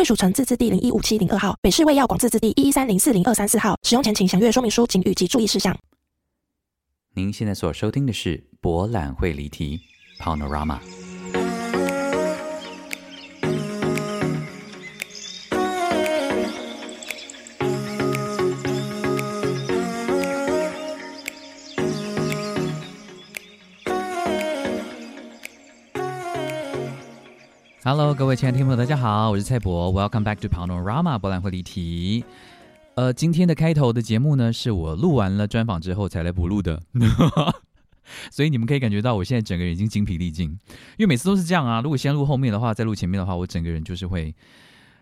贵属城自治地零一五七零二号，北市卫药广自治地一一三零四零二三四号。使用前请详阅说明书请语及注意事项。您现在所收听的是博览会离题 Panorama。Hello，各位亲爱的听众，大家好，我是蔡博，Welcome back to Panorama 博览会离题。呃，今天的开头的节目呢，是我录完了专访之后才来补录的，所以你们可以感觉到我现在整个人已经精疲力尽，因为每次都是这样啊。如果先录后面的话，再录前面的话，我整个人就是会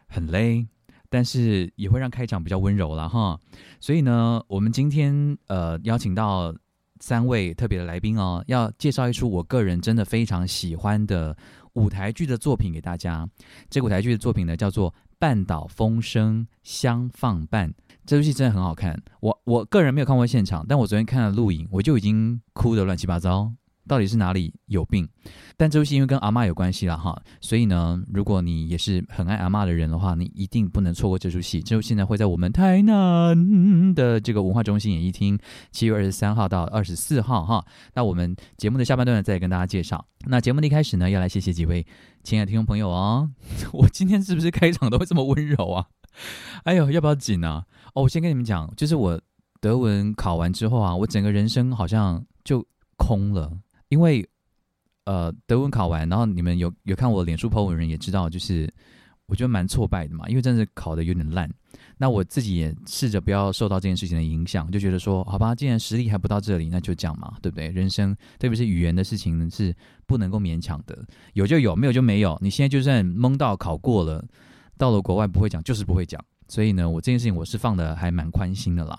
很累，但是也会让开场比较温柔了哈。所以呢，我们今天呃邀请到三位特别的来宾哦，要介绍一出我个人真的非常喜欢的舞台剧的作品给大家。这舞台剧的作品呢，叫做。半岛风声相放伴，这部戏真的很好看。我我个人没有看过现场，但我昨天看了录影，我就已经哭得乱七八糟。到底是哪里有病？但这部戏因为跟阿妈有关系了哈，所以呢，如果你也是很爱阿妈的人的话，你一定不能错过这出戏。这出戏呢会在我们台南的这个文化中心演艺厅，七月二十三号到二十四号哈。那我们节目的下半段呢，再跟大家介绍。那节目的一开始呢，要来谢谢几位亲爱的听众朋友哦。我今天是不是开场都会这么温柔啊？哎呦，要不要紧啊？哦，我先跟你们讲，就是我德文考完之后啊，我整个人生好像就空了。因为，呃，德文考完，然后你们有有看我脸书 po 文人也知道，就是我觉得蛮挫败的嘛，因为真的考的有点烂。那我自己也试着不要受到这件事情的影响，就觉得说，好吧，既然实力还不到这里，那就这样嘛，对不对？人生，特别是语言的事情是不能够勉强的，有就有，没有就没有。你现在就算蒙到考过了，到了国外不会讲，就是不会讲。所以呢，我这件事情我是放的还蛮宽心的啦。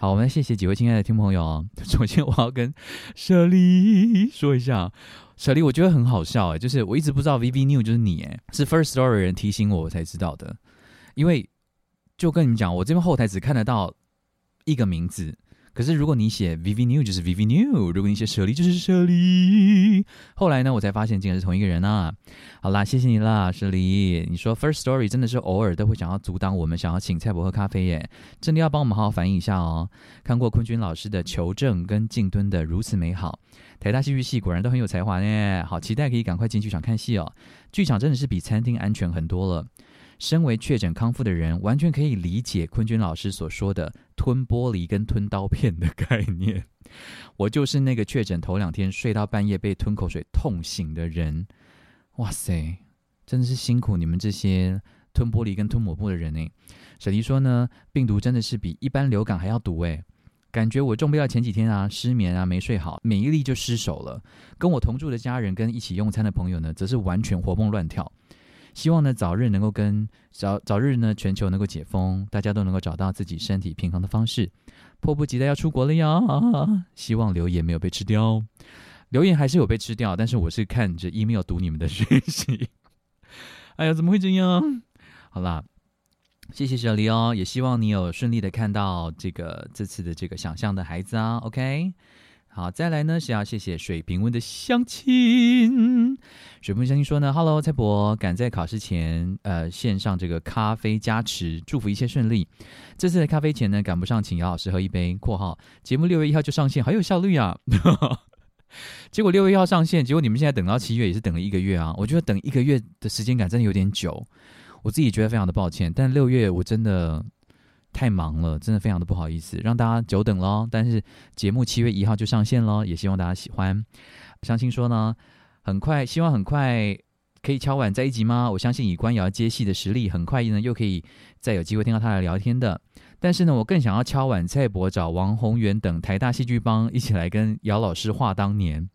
好，我们谢谢几位亲爱的听朋友哦。首先我要跟舍利说一下，舍利我觉得很好笑哎，就是我一直不知道 V V New 就是你哎，是 First Story 人提醒我我才知道的。因为就跟你们讲，我这边后台只看得到一个名字。可是如果你写 Vivi New 就是 Vivi New，如果你写舍利就是舍利。后来呢，我才发现竟然是同一个人啊！好啦，谢谢你啦，舍利。你说 First Story 真的是偶尔都会想要阻挡我们想要请蔡伯喝咖啡耶，真的要帮我们好好反映一下哦。看过坤君老师的求证跟静蹲的如此美好，台大戏剧系果然都很有才华呢。好期待可以赶快进剧场看戏哦，剧场真的是比餐厅安全很多了。身为确诊康复的人，完全可以理解坤君老师所说的吞玻璃跟吞刀片的概念。我就是那个确诊头两天睡到半夜被吞口水痛醒的人。哇塞，真的是辛苦你们这些吞玻璃跟吞抹布的人呢。小迪说呢，病毒真的是比一般流感还要毒诶。感觉我中标前几天啊，失眠啊，没睡好，免疫力就失守了。跟我同住的家人跟一起用餐的朋友呢，则是完全活蹦乱跳。希望呢，早日能够跟早早日呢，全球能够解封，大家都能够找到自己身体平衡的方式。迫不及待要出国了呀！希望留言没有被吃掉，留言还是有被吃掉，但是我是看着 email 读你们的讯息。哎呀，怎么会这样？好啦，谢谢小黎哦，也希望你有顺利的看到这个这次的这个想象的孩子啊。OK。好，再来呢是要谢谢水平温的相亲。水平温相亲说呢，Hello，蔡博，赶在考试前，呃，线上这个咖啡加持，祝福一切顺利。这次的咖啡钱呢，赶不上，请姚老师喝一杯。括号节目六月一号就上线，好有效率啊！结果六月一号上线，结果你们现在等到七月，也是等了一个月啊。我觉得等一个月的时间感真的有点久，我自己觉得非常的抱歉。但六月我真的。太忙了，真的非常的不好意思，让大家久等喽。但是节目七月一号就上线喽，也希望大家喜欢。相信说呢，很快，希望很快可以敲碗在一集吗？我相信以官窑接戏的实力，很快呢又可以再有机会听到他来聊天的。但是呢，我更想要敲碗蔡伯找王宏源等台大戏剧帮一起来跟姚老师话当年。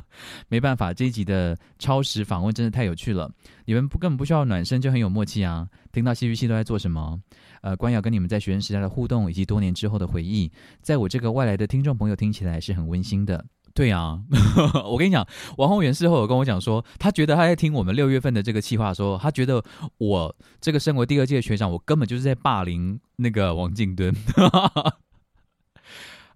没办法，这一集的超时访问真的太有趣了，你们不根本不需要暖身就很有默契啊！听到戏剧系都在做什么？呃，关瑶跟你们在学生时代的互动以及多年之后的回忆，在我这个外来的听众朋友听起来是很温馨的。对啊，我跟你讲，王宏源事后有跟我讲说，他觉得他在听我们六月份的这个计划，说他觉得我这个身为第二届学长，我根本就是在霸凌那个王敬敦。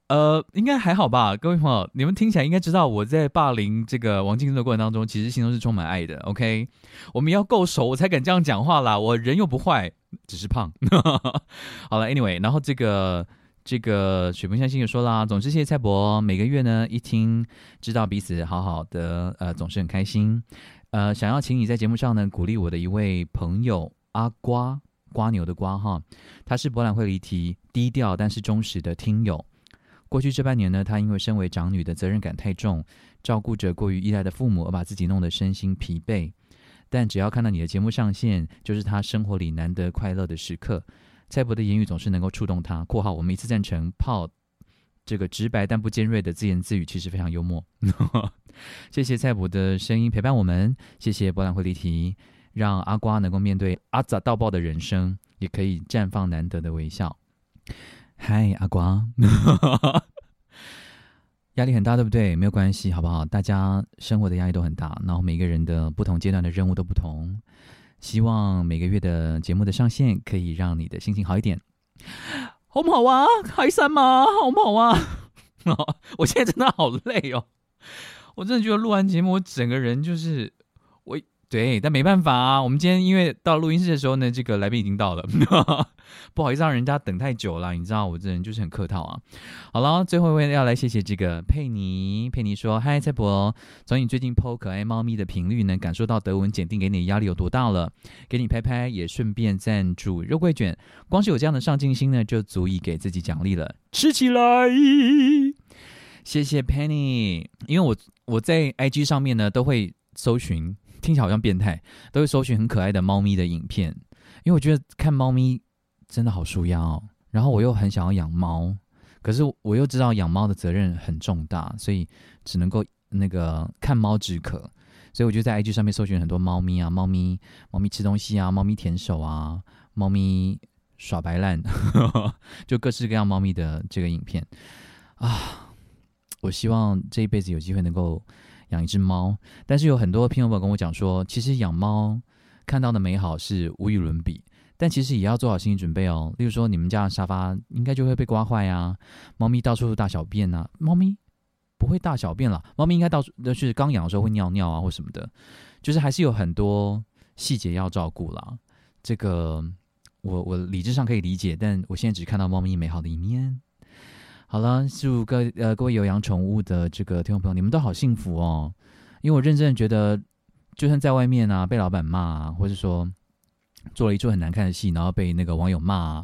呃，应该还好吧，各位朋友，你们听起来应该知道我在霸凌这个王敬敦的过程当中，其实心中是充满爱的。OK，我们要够熟，我才敢这样讲话啦。我人又不坏，只是胖。好了，Anyway，然后这个。这个水风相信也说啦，总之谢谢蔡伯，每个月呢一听知道彼此好好的，呃，总是很开心。呃，想要请你在节目上呢鼓励我的一位朋友阿瓜瓜牛的瓜哈，他是博览会离题低调但是忠实的听友。过去这半年呢，他因为身为长女的责任感太重，照顾着过于依赖的父母，而把自己弄得身心疲惫。但只要看到你的节目上线，就是他生活里难得快乐的时刻。蔡伯的言语总是能够触动他。（括号我们一次赞成炮这个直白但不尖锐的自言自语，其实非常幽默。谢谢蔡伯的声音陪伴我们，谢谢博览会离题，让阿瓜能够面对阿杂到爆的人生，也可以绽放难得的微笑。嗨，阿瓜，压力很大，对不对？没有关系，好不好？大家生活的压力都很大，然后每个人的不同阶段的任务都不同。希望每个月的节目的上线可以让你的心情好一点，好不好啊？开心吗？好不好啊？我现在真的好累哦，我真的觉得录完节目，我整个人就是。对，但没办法啊。我们今天因为到录音室的时候呢，这个来宾已经到了，不好意思让人家等太久了。你知道我这人就是很客套啊。好了，最后一位要来谢谢这个佩妮。佩妮说：“嗨，蔡博，从你最近剖可爱猫咪的频率，能感受到德文检定给你的压力有多大了。给你拍拍，也顺便赞助肉桂卷。光是有这样的上进心呢，就足以给自己奖励了。吃起来！谢谢 Penny，因为我我在 IG 上面呢都会搜寻。”听起来好像变态，都会搜寻很可爱的猫咪的影片，因为我觉得看猫咪真的好舒压哦。然后我又很想要养猫，可是我又知道养猫的责任很重大，所以只能够那个看猫止渴。所以我就在 IG 上面搜寻很多猫咪啊，猫咪猫咪吃东西啊，猫咪舔手啊，猫咪耍白烂，就各式各样猫咪的这个影片啊。我希望这一辈子有机会能够。养一只猫，但是有很多朋友跟我讲说，其实养猫看到的美好是无与伦比，但其实也要做好心理准备哦。例如说，你们家的沙发应该就会被刮坏呀，猫咪到处大小便啊，猫咪不会大小便了，猫咪应该到处就是刚养的时候会尿尿啊或什么的，就是还是有很多细节要照顾啦。这个我我理智上可以理解，但我现在只看到猫咪美好的一面。好了，祝各呃各位有养宠物的这个听众朋友，你们都好幸福哦。因为我认真的觉得，就算在外面啊被老板骂，或是说做了一出很难看的戏，然后被那个网友骂，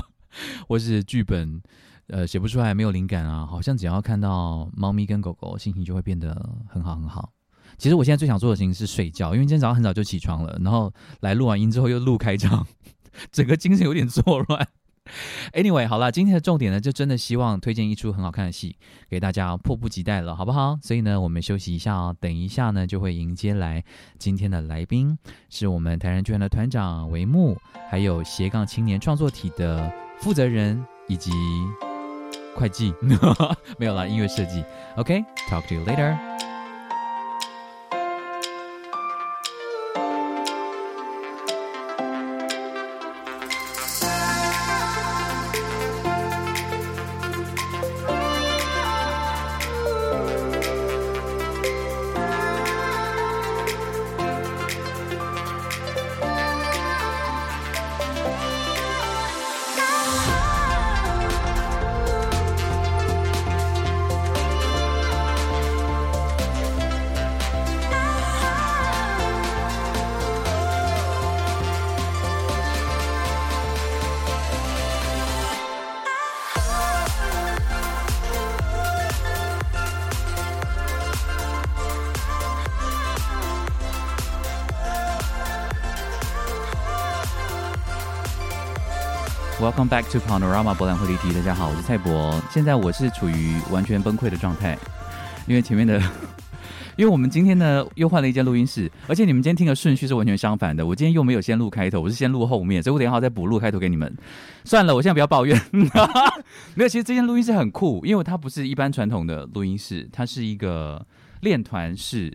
或是剧本呃写不出来，没有灵感啊，好像只要看到猫咪跟狗狗，心情就会变得很好很好。其实我现在最想做的事情是睡觉，因为今天早上很早就起床了，然后来录完音之后又录开场，整个精神有点错乱。Anyway，好了，今天的重点呢，就真的希望推荐一出很好看的戏给大家，迫不及待了，好不好？所以呢，我们休息一下哦，等一下呢，就会迎接来今天的来宾，是我们台人剧院的团长帷幕，还有斜杠青年创作体的负责人以及会计，没有了，音乐设计。OK，talk to you later。Welcome back to Panorama 博览会离题。大家好，我是蔡博。现在我是处于完全崩溃的状态，因为前面的，因为我们今天呢又换了一间录音室，而且你们今天听的顺序是完全相反的。我今天又没有先录开头，我是先录后面，所以我等一下再补录开头给你们。算了，我现在不要抱怨。没有，其实这间录音室很酷，因为它不是一般传统的录音室，它是一个练团室。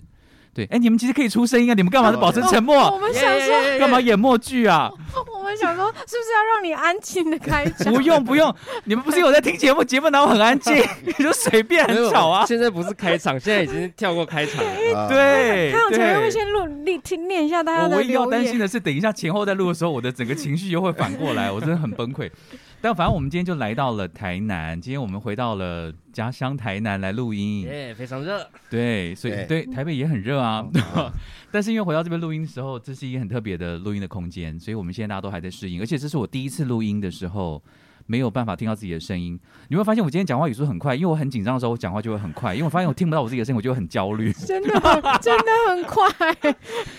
对，哎，你们其实可以出声音啊！你们干嘛保持沉默？我们想说，干嘛演默剧啊？我们想说，是不是要让你安静的开 场？不用不用，你们不是有在听节目？节目哪有很安静？你就随便很吵啊！现在不是开场，现在已经跳过开场了。对，开场前会先录、念、听、念一下大家的我唯一要担心的是，等一下前后在录的时候，我的整个情绪又会反过来，我真的很崩溃。但反正我们今天就来到了台南，今天我们回到了家乡台南来录音，耶，非常热。对，所以对台北也很热啊。但是因为回到这边录音的时候，这是一个很特别的录音的空间，所以我们现在大家都还在适应。而且这是我第一次录音的时候，没有办法听到自己的声音。你会发现我今天讲话语速很快，因为我很紧张的时候，我讲话就会很快。因为我发现我听不到我自己的声音，我就会很焦虑。真的，真的很快。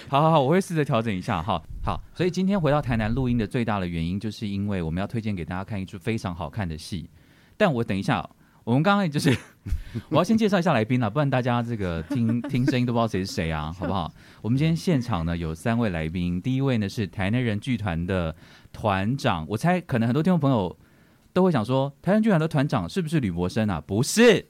好好好，我会试着调整一下哈。好，所以今天回到台南录音的最大的原因，就是因为我们要推荐给大家看一出非常好看的戏。但我等一下，我们刚刚就是 我要先介绍一下来宾啊，不然大家这个听 听声音都不知道谁是谁啊，好不好？我们今天现场呢有三位来宾，第一位呢是台南人剧团的团长，我猜可能很多听众朋友都会想说，台南剧团的团长是不是吕博生啊？不是，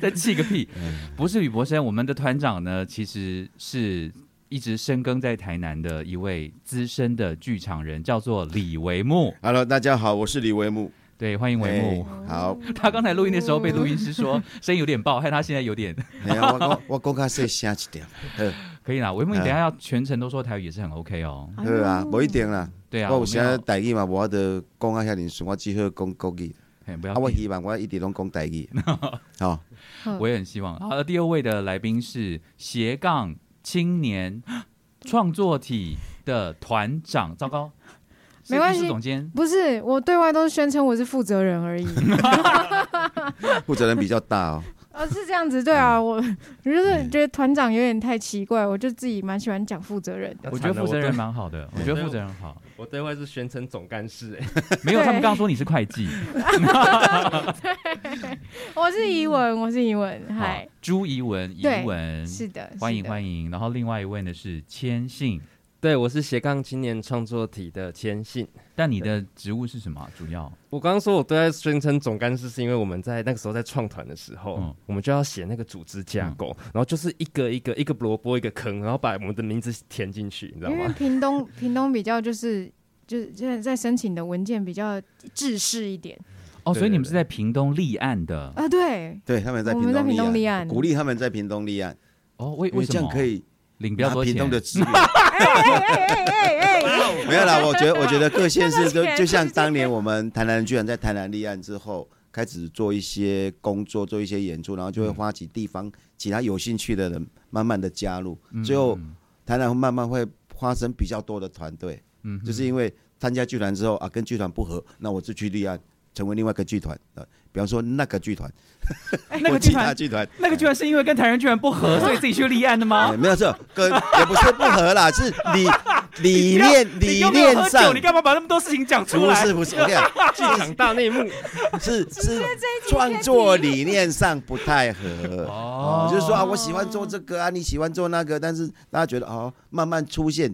在气个屁，不是吕博生，我们的团长呢其实是。一直深耕在台南的一位资深的剧场人，叫做李维木。Hello，大家好，我是李维木。对，欢迎维木。哎好，他刚才录音的时候被录音师说 声音有点爆，害他现在有点哎呀我我我讲较细声一点，呵可以啦。维木，你等下要全程都说台语也是很 OK 哦。对啊，无一定啦。对啊，我有们要些台语嘛，无法度讲啊遐尔顺，我只好讲国语。嘿不要啊，我希望我一直拢讲台语。好，我也很希望。好，第二位的来宾是斜杠青年创作体的团长，糟糕，是没关系总监。不是，我对外都是宣称我是负责人而已。负责人比较大哦。哦，是这样子，对啊，我 我就是觉得团长有点太奇怪，我就自己蛮喜欢讲负责人的。我觉得负责人蛮好的，我觉得负责人好。我对外是宣称总干事，哎，没有，他们刚刚说你是会计。我是怡文，我是怡文，嗨好，朱怡文，怡对文，是的，欢迎迎。欢迎。然后另外一位呢是千信，对我是斜杠青年创作体的千信。但你的职务是什么啊？主要我刚刚说我对外宣称总干事，是因为我们在那个时候在创团的时候，嗯我们就要写那个组织架构，然后就是一个一个一个萝卜一个坑，然后把我们的名字填进去，你知道吗因为？屏东屏东比较就是就是现在在申请的文件比较制式一点哦，所以你们是在屏东立案的啊，对，对，他们在我们在屏东立案鼓励他们在屏东立案，哦？为因为为什么这样可以领比较多钱屏东？的资源。没有啦，我觉得我觉得各县市都就就像当年我们台南居然在台南立案之后，开始做一些工作，做一些演出，然后就会发起地方其他有兴趣的人慢慢的加入，嗯最后台南慢慢会发生比较多的团队，嗯就是因为参加剧团之后啊，跟剧团不合，那我就去立案。成为另外一个剧团，呃，比方说那个剧团。那个剧团，他剧团，那个剧团是因为跟台人剧团不合，所以自己去立案的吗？哎？没有错，跟也不是不合啦，是理理念你理又没有喝酒念上。你干嘛把那么多事情讲出来？不是不是，我跟你讲，剧场大内幕，是是 创作理念上不太合。哦。哦，就是说啊，我喜欢做这个啊，你喜欢做那个，但是大家觉得哦，慢慢出现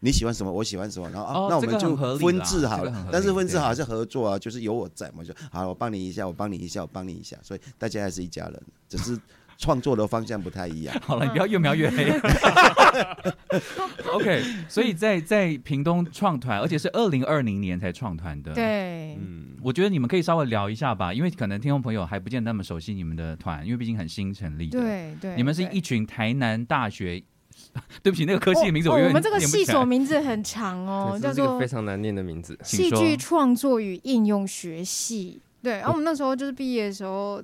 你喜欢什么，我喜欢什么，然后哦啊，那我们就分治好。了但是分治好是合作啊，就是有我在嘛，就好，我帮你一下，我帮你一下，我帮你一下，所以大家还是一家人，只是创作的方向不太一样。好了，你不要越描越黑。OK，所以在在屏东创团，而且是二零二零年才创团的。，对，嗯，我觉得你们可以稍微聊一下吧，因为可能听众朋友还不见得那么熟悉你们的团，因为毕竟很新成立的。，对对，你们是一群台南大学，对不起，那个科系的名字我们这个系所名字很长哦，叫做非常难念的名字。戏剧创作与应用学系。对，然后我们那时候就是毕业的时候，我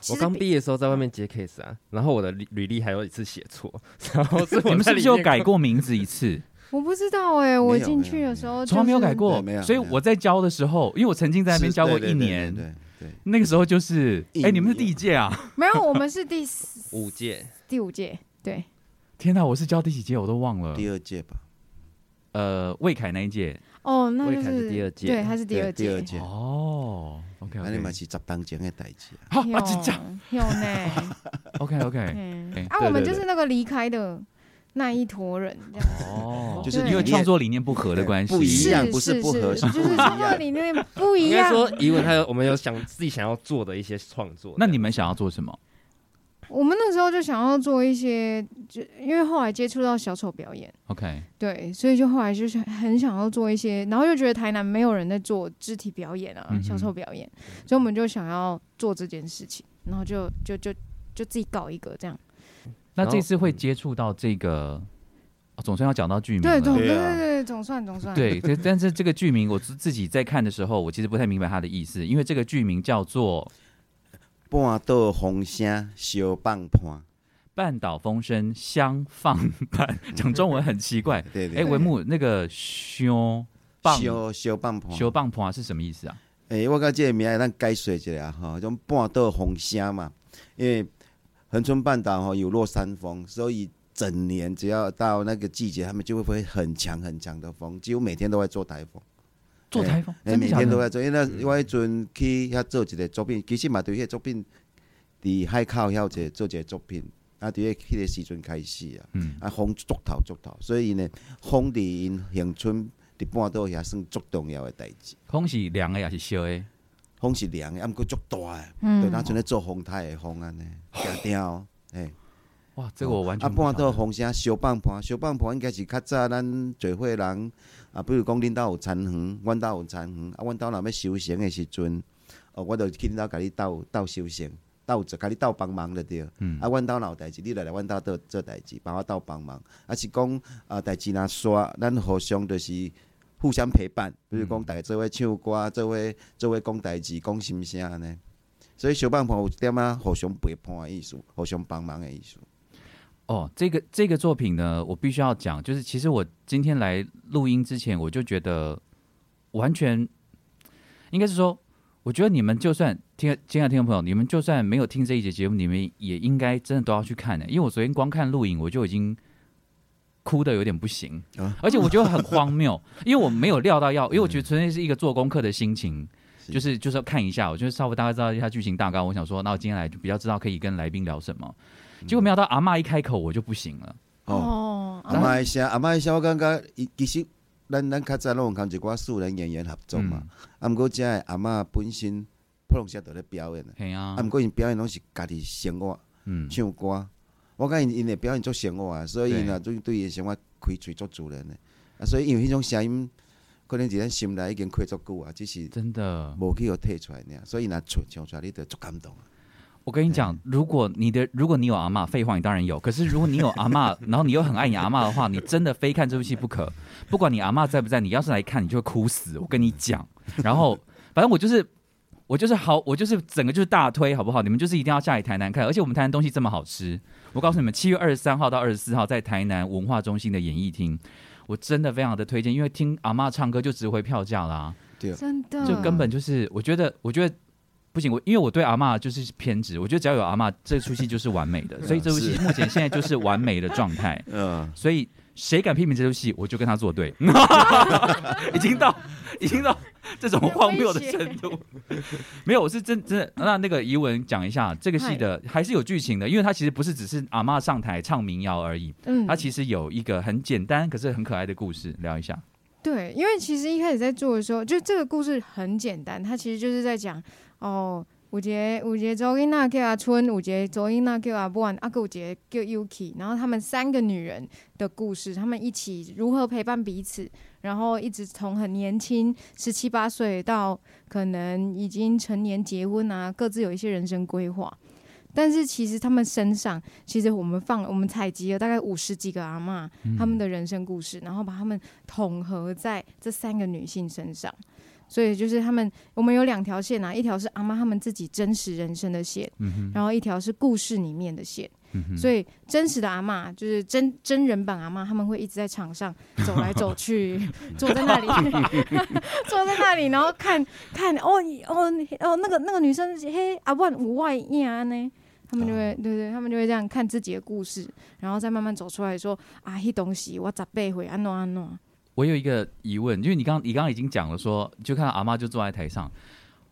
实刚毕业的时候在外面接 case 啊，然后我的履履历还有一次写错，然后是我你们是不是有改过名字一次？我不知道哎，我进去的时候从来没有改就是过没有，所以我在教的时候，因为我曾经在那边教过是对对对一年，对对，那个时候就是，一哎，你们是第一届啊？没有，我们是第四五届，第五届，对，天哪，我是教第几届我都忘了。第二届吧，呃，魏凯那一届，哦，哦，那就魏凯是第二届。对，他是第对二届，第二届，哦，OK 那你嘛 OK，是十当前的代志啊。好 啊，真假？有呢，？OK OK，嗯哎啊，我们就是那个离开的那一坨人，这样。哦，就是因为创作理念不合的关系，不一样不是不合是，是就是创作理念不一应该样。说因为，他有我们有想自己想要做的一些创作。那你们想要做什么？我们那时候就想要做一些，就因为后来接触到小丑表演，OK，对，所以就后来就是很想要做一些，然后又觉得台南没有人在做肢体表演啊，嗯小丑表演，所以我们就想要做这件事情，然后就就就就自己搞一个这样。那这次会接触到这个，哦总算要讲到剧名对，总对对啊。对对，总算总算。对，这但是这个剧名我自自己在看的时候，我其实不太明白它的意思，因为这个剧名叫做半岛风声小放盘，《半岛风声相放伴》，讲中文很奇怪。哎，对对，文木那个修棒小小放盘。小棒盘是什么意思啊？诶、我讲这个名字咱解说一下吼，种半岛风声嘛，因为恒春半岛吼有落山风，所以整年只要到那个季节，他们就会会很强很强的风，几乎每天都会做台风。做台风，诶？每天都在做，因为那我迄阵去遐做一个作品，其实嘛对迄个作品伫海口遐有一个做一个作品，啊，伫迄迄个时阵开始啊，嗯，啊风足头足头，所以呢，风伫因恒春伫半岛遐算足重要诶代志。风是凉诶，也是烧诶？风是凉诶，啊，毋过足大诶。嗯对，咱阵咧做风台诶风安尼，定定诶，哇，这个我完全啊，半岛风声小棒盘，小棒盘应该是较早咱聚会人啊，比如讲恁兜有田园，阮兜有田园，啊，阮兜若要修行的时阵，哦，我就去恁兜甲你斗斗修行，斗就甲你斗帮忙就对。嗯啊，阮兜若有代志，你来来阮兜做做代志，帮我斗帮忙。啊，是讲啊，代志若煞，咱互相就是互相陪伴，比如讲，大家做伙唱歌，做伙做伙讲代志，讲心声安尼。所以小棒盘有一点啊，互相陪伴的意思，互相帮忙的意思。哦，这个这个作品呢，我必须要讲，就是其实我今天来录音之前，我就觉得完全应该是说，我觉得你们就算听，亲爱的听众朋友，你们就算没有听这一节节目，你们也应该真的都要去看的，因为我昨天光看录影，我就已经哭的有点不行，啊而且我觉得很荒谬，因为我没有料到要，因为我觉得纯粹是一个做功课的心情。是就是就是要看一下，我就是稍微大概知道一下剧情大纲。我想说，那我今天来就比较知道可以跟来宾聊什么。结果没想到阿嬷一开口我就不行了。哦，哦，阿妈一声，阿妈一声，我感觉伊其实咱咱较早拢有跟一寡素人演员合作嘛。啊，毋过遮的阿嬷本身普通时都咧表演啊，啊啊，，毋过因表演拢是家己生活嗯，唱歌。我感因因的表演做生活啊，所以对呢，对对伊的生活开喙做自然的。啊，所以因为迄种声音，可能伫咱心内已经开足久啊，只是真的。无去互摕出来尔。所以若唱唱出来，你就足感动啊。我跟你讲，如果你的如果你有阿嬷，废话你当然有。可是如果你有阿嬷，然后你又很爱你阿嬷的话，你真的非看这部戏不可。不管你阿嬷在不在，你要是来看，你就会哭死。我跟你讲。然后，反正我就是我就是好，我就是整个就是大推，好不好？你们就是一定要下来台南看，而且我们台南东西这么好吃。我告诉你们，七月二十三号到二十四号在台南文化中心的演艺厅，我真的非常的推荐，因为听阿嬷唱歌就值回票价啦。真的就根本就是，我觉得，我觉得不行，我因为我对阿妈就是偏执，我觉得只要有阿妈，这出戏就是完美的，所以这部戏目前现在就是完美的状态，嗯，所以谁敢批评这出戏，我就跟他作对，已经到已经到这种荒谬的程度，没有，我是真真的那那个怡文讲一下这个戏的还是有剧情的，因为它其实不是只是阿妈上台唱民谣而已，嗯它其实有一个很简单可是很可爱的故事，聊一下。对，因为其实一开始在做的时候，就这个故事很简单，它其实就是在讲哦，有一个有一个周英娜叫阿春，有一个周英娜叫阿万，阿个有一个叫 Yuki，然后他们三个女人的故事，他们一起如何陪伴彼此，然后一直从很年轻十七八岁到可能已经成年结婚啊，各自有一些人生规划。但是其实他们身上，其实我们放我们采集了大概五十几个阿嬷，他们的人生故事，然后把他们统合在这三个女性身上。所以就是他们，我们有两条线啊，一条是阿妈他们自己真实人生的线，嗯，然后一条是故事里面的线。嗯，所以真实的阿嬷就是真真人版阿嬷，他们会一直在场上走来走去，坐在那里，坐在那里，然后看看哦你哦哦那个那个女生嘿阿万无外呀呢。他们就会，对对，他们就会这样看自己的故事，然后再慢慢走出来说啊，迄东西我咋背回安诺安诺，我有一个疑问，就是你刚你刚刚已经讲了说，就看到阿妈就坐在台上。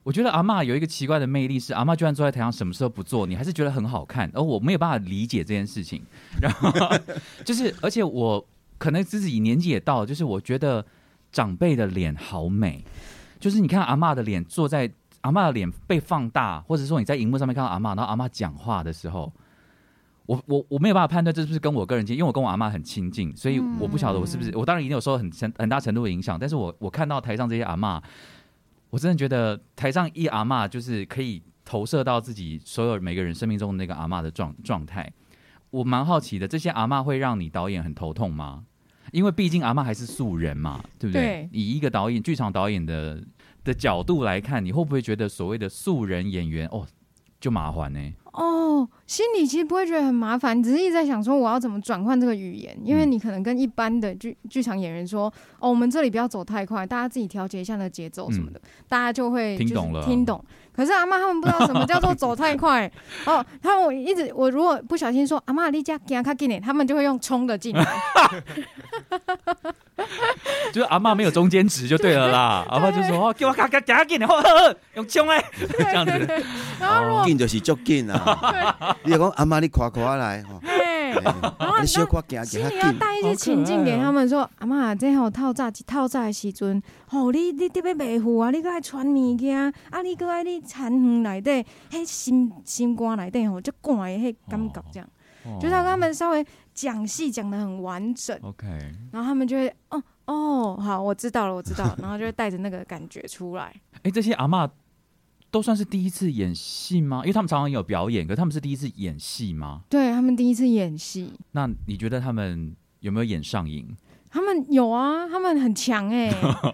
我觉得阿嬷有一个奇怪的魅力，是阿嬷居然坐在台上，什么时候不做，你还是觉得很好看，而我没有办法理解这件事情。然后就是，而且我可能自己年纪也到了，就是我觉得长辈的脸好美，就是你看阿嬷的脸，坐在阿嬷的脸被放大，或者说你在荧幕上面看到阿嬷，然后阿嬷讲话的时候。我我我没有办法判断这是不是跟我个人经，因为我跟我阿嬷很亲近，所以我不晓得我是不是我当然一定有受很很很大程度的影响，但是我我看到台上这些阿嬷，我真的觉得台上一阿嬷就是可以投射到自己所有每个人生命中的那个阿嬷的状状态。我蛮好奇的，这些阿嬷会让你导演很头痛吗？因为毕竟阿嬷还是素人嘛，对不对？对以一个导演、剧场导演的的角度来看，你会不会觉得所谓的素人演员哦就麻烦呢？哦，心里其实不会觉得很麻烦，只是一直在想说我要怎么转换这个语言，因为嗯你可能跟一般的剧剧场演员说，哦，我们这里不要走太快，大家自己调节一下那节奏什么的，大家就会听懂了听懂。可是阿妈他们不知道什么叫做走太快 哦，他们我一直我如果不小心说阿妈你家给他紧点，他们就会用冲的进来，就是阿妈没有中间值就对了啦，阿嬷就说哦，给我赶赶赶紧的，呵呵，用冲哎，这样子。然后如果紧就是足紧啊！你就讲阿妈，你快快来吼，嘿。嘿。你小快行其行较紧。实你要带一些情境给他们说，阿妈，这吼透早一透早的时阵，吼、你你特别卖富啊，你搁爱穿物件，啊，你搁爱你田园内底，迄心心肝内底吼，就寒的迄感觉这样，就是要跟他们稍微讲戏讲的很完整，OK，然后他们就会哦哦，好，我知道了，我知道了，然后就会带着那个感觉出来。哎，这些阿嬷都算是第一次演戏吗？因为他们常常有表演，可是他们是第一次演戏吗？对他们第一次演戏，那你觉得他们有没有演上瘾？他们有啊，他们很强哎、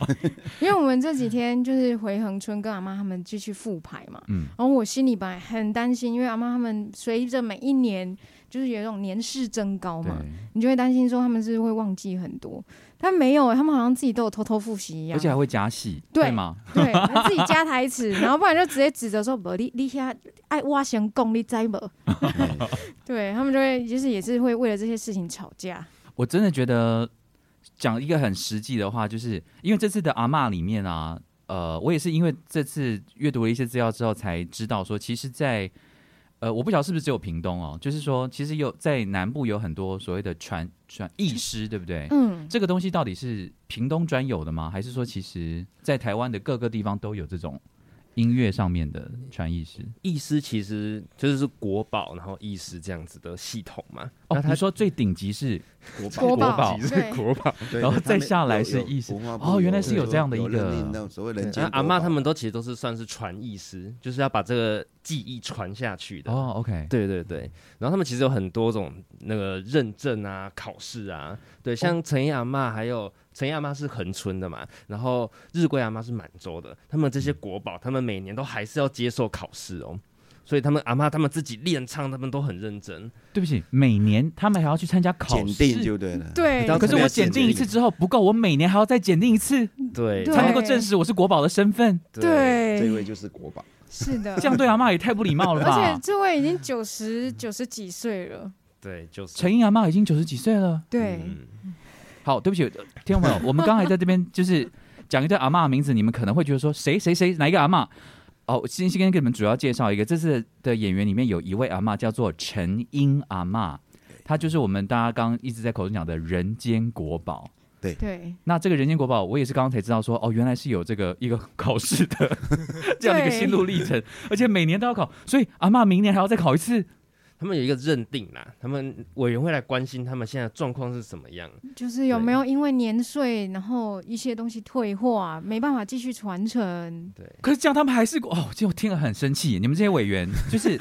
因为我们这几天就是回恒春跟阿妈他们继续复排嘛，嗯，然后我心里本来很担心，因为阿妈他们随着每一年就是有一种年事增高嘛，，你就会担心说他们是会忘记很多，但没有欸，他们好像自己都有偷偷复习一样，而且还会加戏，对对吗？对，他自己加台词，然后不然就直接指着说，不，你你遐爱挖先讲，你知不？对他们就会就是也是会为了这些事情吵架，我真的觉得讲一个很实际的话，就是因为这次的阿嬷里面啊，呃，我也是因为这次阅读了一些资料之后才知道说，其实在，呃，我不晓得是不是只有屏东哦，就是说，其实有在南部有很多所谓的传传艺师，对不对？嗯，这个东西到底是屏东专有的吗？还是说，其实在台湾的各个地方都有这种音乐上面的传艺师？艺师其实就是是国宝，然后艺师这样子的系统嘛。哦，那他你说最顶级是国 国宝宝其实对。是国宝，然后再下来是意思哦原来是有这样的一个所谓人阿妈国宝。他们都其实都是算是传艺师，就是要把这个技艺传下去的。哦，OK，对对对，然后他们其实有很多种那个认证啊、考试啊，对，像陈一阿嬷还有陈一阿嬷是恒春的嘛，然后日归阿妈是满洲的，他们这些国宝，他们每年都还是要接受考试哦，所以他们阿嬷他们自己练唱，他们都很认真。对不起，每年他们还要去参加考检试，定就对了。对，可是我检定一次之后不够，我每年还要再检定一次，对，才能够证实我是国宝的身份。对，这位就是国宝，是的，这样对阿妈也太不礼貌了吧。而且？这位已经九十九十几岁了，对，就是。陈英阿妈已经九十几岁了。对，嗯。好，对不起，呃听众朋友，我们刚才在这边就是讲一对阿嬷的名字，你们可能会觉得说谁谁谁哪一个阿嬷？哦，今天先跟你们主要介绍一个，这次的演员里面有一位阿嬷叫做陈英阿嬷，她就是我们大家刚刚一直在口中讲的人间国宝。对对，那这个人间国宝，我也是刚刚才知道说，哦，原来是有这个一个考试的 这样的一个心路历程，而且每年都要考，所以阿嬷明年还要再考一次。他们有一个认定啦，他们委员会来关心他们现在状况是什么样。就是有没有因为年岁，然后一些东西退化，没办法继续传承，对，可是这样他们还是哦，就听了很生气。你们这些 委员就是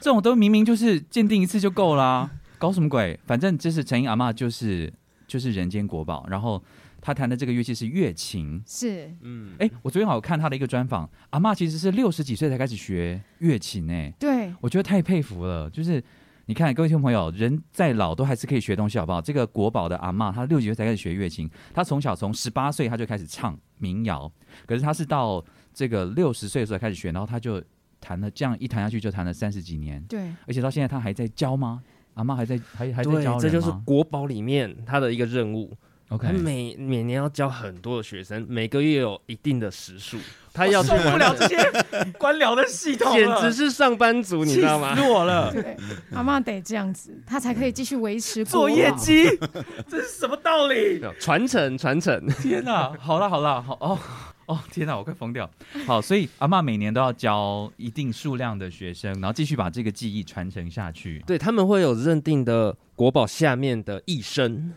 这种都明明就是鉴定一次就够啦，搞什么鬼？反正就是陈英阿嬷就是就是人间国宝，然后他弹的这个乐器是乐琴。是嗯，哎，我昨天好像看他的一个专访，阿嬷其实是六十几岁才开始学乐琴哎，对，我觉得太佩服了。就是你看各位听众朋友，人再老都还是可以学东西，好不好？这个国宝的阿嬷，她六十几岁才开始学乐琴，她从小从十八岁她就开始唱民谣，可是她是到这个六十岁的时候才开始学，然后她就弹了，这样一弹下去就弹了三十几年，对，而且到现在她还在教吗？阿嬷还在还还在教人，这就是国宝里面他的一个任务。OK，他每每年要教很多的学生，每个月有一定的时数，他要受不，了这些 官僚的系统简，直是上班族，你知道吗气？死我了！对，阿妈得这样子，他才可以继续维持做国宝。业绩，这是什么道理？传承传承，天哪！好了好了，好哦哦，天哪，我快疯掉。好，所以阿嬷每年都要教一定数量的学生，然后继续把这个技艺传承下去。对他们会有认定的国宝下面的一生，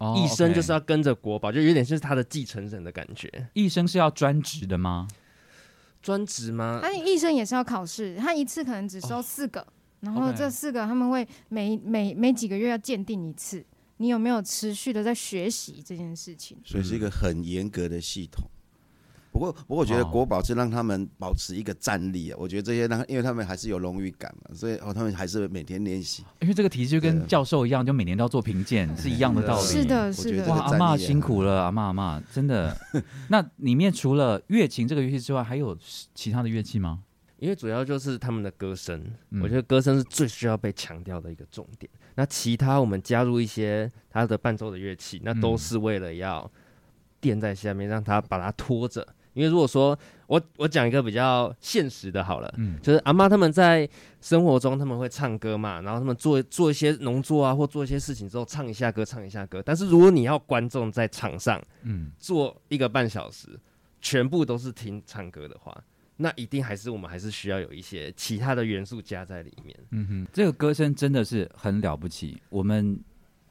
哦义生就是要要跟着国宝，就有点像是他的继承人的感觉。一生是要专职的吗？专职吗？他一生也是要考试，他一次可能只收四个，然后 OK 这四个他们会每每每几个月要鉴定一次，你有没有持续的在学习这件事情？所以是一个很严格的系统。不过，不过我觉得哦国宝是让他们保持一个战力啊。我觉得这些让，因为他们还是有荣誉感嘛，所以哦，他们还是每天练习。因为这个题就跟教授一样，就每年都要做评鉴，是一样的道理。是的，我是的觉得，哇，阿嬷辛苦了，阿嬷阿嬷真的。那里面除了乐琴这个乐器之外，还有其他的乐器吗？因为主要就是他们的歌声，嗯我觉得歌声是最需要被强调的一个重点。那其他我们加入一些他的伴奏的乐器，那都嗯是为了要垫在下面，让他把它拖着。因为如果说我我讲一个比较现实的好了，嗯，就是阿妈他们在生活中他们会唱歌嘛，然后他们做做一些农作啊，或做一些事情之后唱一下歌，唱一下歌。但是如果你要观众在场上嗯，做一个半小时，全部都是听唱歌的话，那一定还是我们还是需要有一些其他的元素加在里面。嗯哼，这个歌声真的是很了不起。我们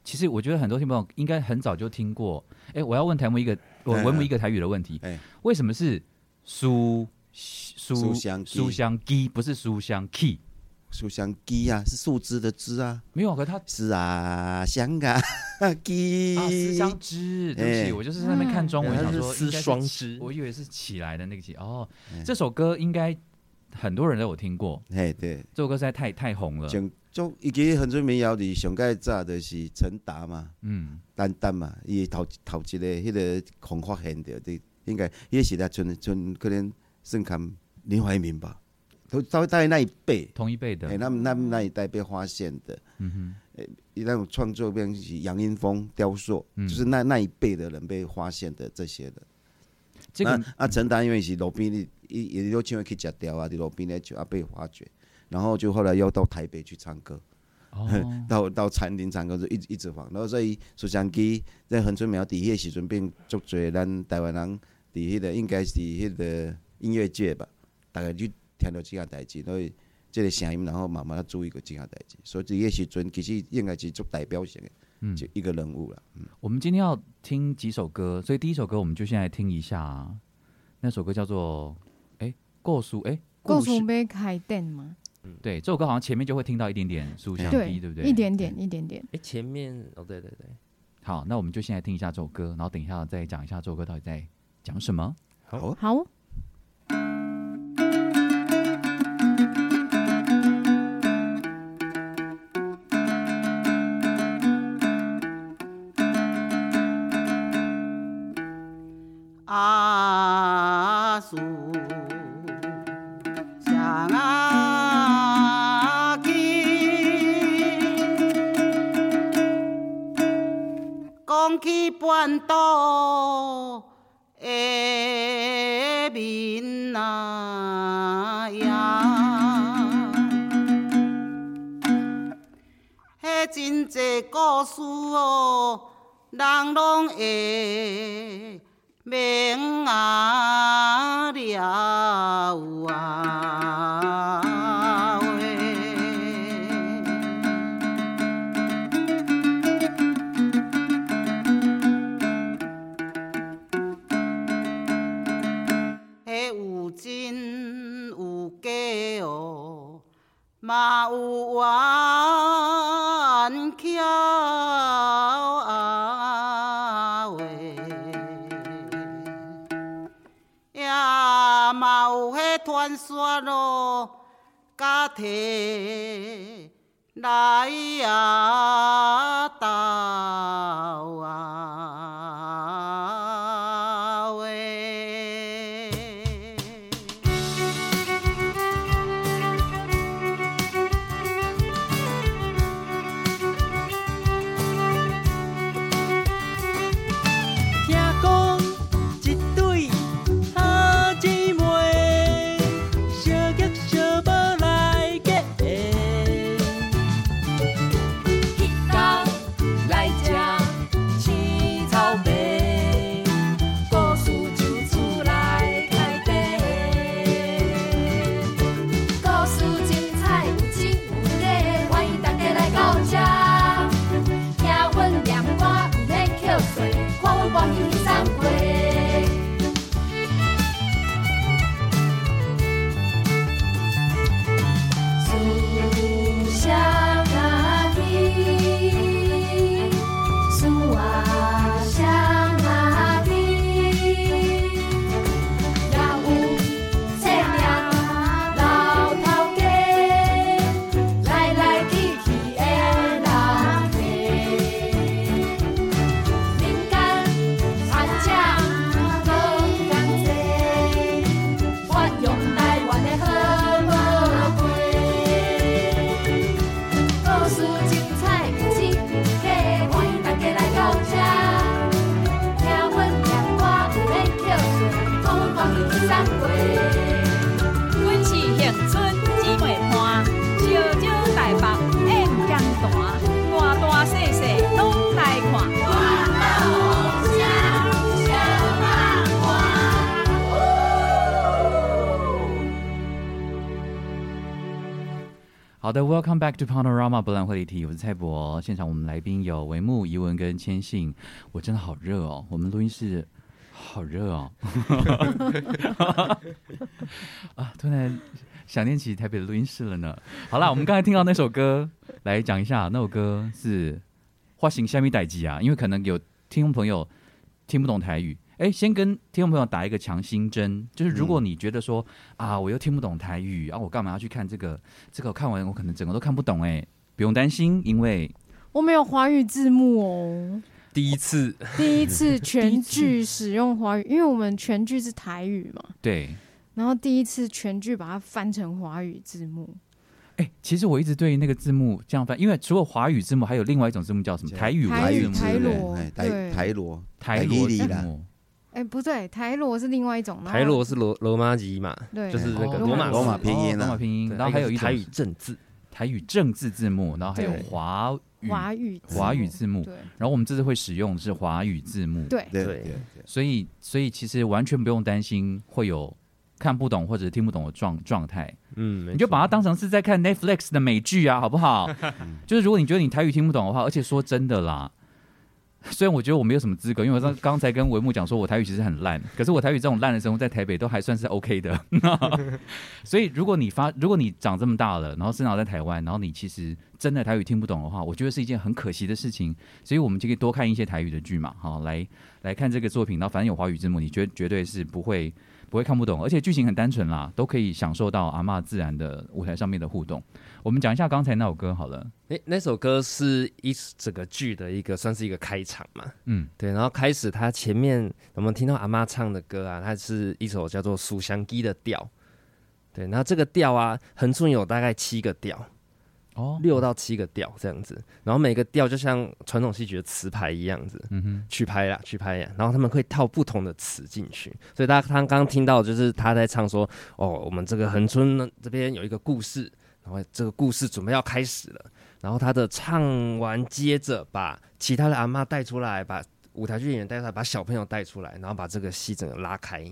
其实我觉得很多听众朋友应该很早就听过。哎，我要问台木一个，我嗯文木一个台语的问题。哎。为什么是书书书香鸡。书香鸡，不是书香 key？书香鸡啊，是树枝的枝啊，没有，可是它是啊，香啊，鸡。啊，思乡枝，对不起，哎我就是在那边看中文，想说应该是起双枝。我以为是起来的那个起。哦哎，这首歌应该很多人都有听过，哎对，这首歌实在太太红了。上足伊个恒春民谣里上盖早就是陈达嘛，嗯，丹丹嘛，伊头头一个迄个空发现着的，应该迄个时代春春可能盛康林怀民吧，都大概那一辈，同一辈的。哎、，他们他们那一代被发现的，嗯那种创作变是杨英风、雕塑，嗯。就是那那一辈的人被发现的这些的。哼，这个那啊，陈达因为是路边的，伊伊都唱去食雕啊，伫路边咧就啊被发掘，然后就后来又到台北去唱歌，哦，到到餐厅唱歌就一直一直放，然后所以苏香基在恒春苗底迄个时阵变足侪咱台湾人伫迄个应该是迄个音乐界吧，大概就听到即项代志，所以即个声音，然后慢慢注意过即项代志，所以伫迄个时阵其实应该是足代表性的嗯，就一个人物啦。我们今天要听几首歌，所以第一首歌我们就先来听一下、啊，那首歌叫做哎《故事》哎，告故事。诉被开店吗？对，这首歌好像前面就会听到一点点书香对。低，对不对？一点点，一点点。哎、前面哦，对对对，好，那我们就先来听一下这首歌，然后等一下再讲一下这首歌到底在讲什么。好，好，起半岛的民啊呀，迄真济故事哦，人拢会。嘛有冤巧啊喂。也嘛有迄传说咯，甲摕来啊好的，Welcome back to Panorama 博览会议题，我是蔡博。现场我们来宾有维木、怡文跟千信，我真的好热哦，我们录音室好热哦。啊，突然想念起台北的录音室了呢。好啦，我们刚才听到那首歌，来讲一下，那首歌是《花形虾米代记》啊，因为可能有听众朋友听不懂台语。哎，先跟听众朋友打一个强心针，就是如果你觉得说、啊，我又听不懂台语，啊，我干嘛要去看这个？这个看完我可能整个都看不懂，哎，不用担心，因为我没有华语字幕哦，第一次 第一次全剧使用华语，因为我们全剧是台语嘛，对，然后第一次全剧把它翻成华语字幕。哎，其实我一直对那个字幕这样翻，因为除了华语字幕，还有另外一种字幕叫什么？台语台语字幕，台台台罗台罗字幕。哎，不对，台罗是另外一种，台罗是罗罗马吉嘛，对，就是那个哦罗马罗马拼音啊哦罗马拼音，然后还有一种台语正字，台语正字字幕，然后还有对华语华语字幕华语字幕，对然后我们这次会使用的是华语字幕，对对对所以所以其实完全不用担心会有看不懂或者听不懂的状状态，嗯，你就把它错当成是在看 Netflix 的美剧啊，好不好？就是如果你觉得你台语听不懂的话，而且说真的啦。虽然我觉得我没有什么资格，因为我刚 刚才跟维木讲说，我台语其实很烂，可是我台语这种烂的生活在台北都还算是 OK 的。所以如果你发，如果你长这么大了，然后生长在台湾，然后你其实真的台语听不懂的话，我觉得是一件很可惜的事情。所以我们就可以多看一些台语的剧嘛，好来来看这个作品，然后反正有华语字幕，你绝绝对是不会不会看不懂，而且剧情很单纯啦，都可以享受到阿嬷自然的舞台上面的互动。我们讲一下刚才那首歌好了，诶，那首歌是一整个剧的一个算是一个开场嘛，嗯，对，然后开始它前面我们听到阿妈唱的歌啊，它是一首叫做《蜀香鸡》的调，对，然后这个调啊，横竖有大概七个调，哦，六到七个调这样子，然后每个调就像传统戏曲的词牌一样子，嗯哼，去拍啦，去拍呀，然后他们会套不同的词进去，所以大家刚刚听到就是他在唱说，哦，我们这个恒春呢这边有一个故事，然后这个故事准备要开始了，然后他的唱完，接着把其他的阿嬷带出来，把舞台剧演员带出来，把小朋友带出来，然后把这个戏整个拉开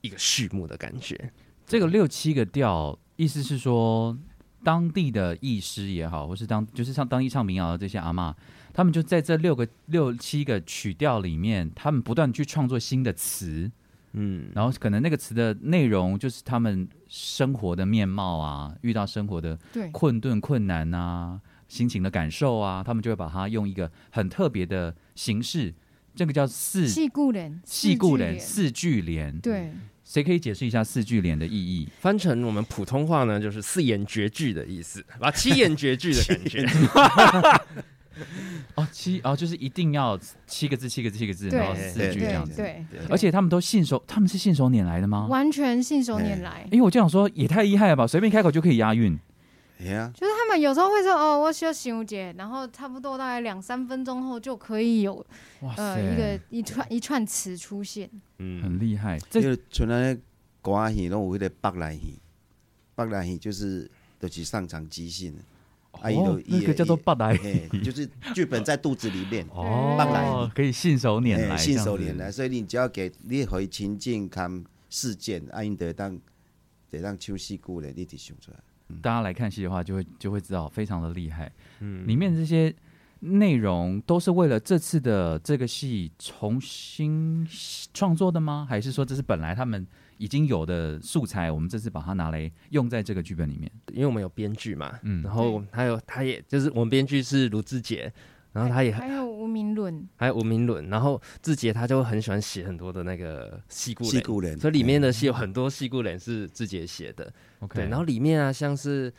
一个序幕的感觉。这个六七个调，意思是说，当地的艺师也好，或是当就是像当地唱民谣的这些阿嬷，他们就在这六个六七个曲调里面，他们不断去创作新的词，嗯，然后可能那个词的内容就是他们生活的面貌啊，遇到生活的困顿、困难啊，心情的感受啊，他们就会把它用一个很特别的形式，这个叫四戏故人，戏故人四四句联。，对，谁可以解释一下四句联的意义？翻成我们普通话呢，就是四言绝句的意思，把七言绝句的感觉。哦，七哦，就是一定要七个字，七个字，七个字，然后四句这样子。对，而且他们都信手，他们是信手拈来的吗？完全信手拈来。因为我就想说，也太厉害了吧，随便开口就可以押韵。哎呀，就是他们有时候会说哦，我需要休息节，然后差不多大概两三分钟后就可以有哇，呃一个一串一串词出现。嗯，很厉害。这这个像咱咧歌仔戏拢有迄个北来戏，北来戏就是就是上场即兴的，啊伊哦就，那个叫做八来嘿，就是剧本在肚子里面，哦北来，可以信手拈来，信手拈来，。所以你只要给你回情境看事件，啊因得当得当唱戏句咧，你得想出来。大家来看戏的话，就会就会知道非常的厉害。嗯里面这些内容都是为了这次的这个戏重新创作的吗？还是说这是本来他们已经有的素材，我们这次把它拿来用在这个剧本里面？因为我们有编剧嘛，嗯然后还有他也就是我们编剧是卢志杰，然后他也还有吴明伦，还有吴明伦，然后志杰他就很喜欢写很多的那个戏故人，戏故人，所以里面的戏有很多戏故人是志杰写的，OK，对，然后里面啊像是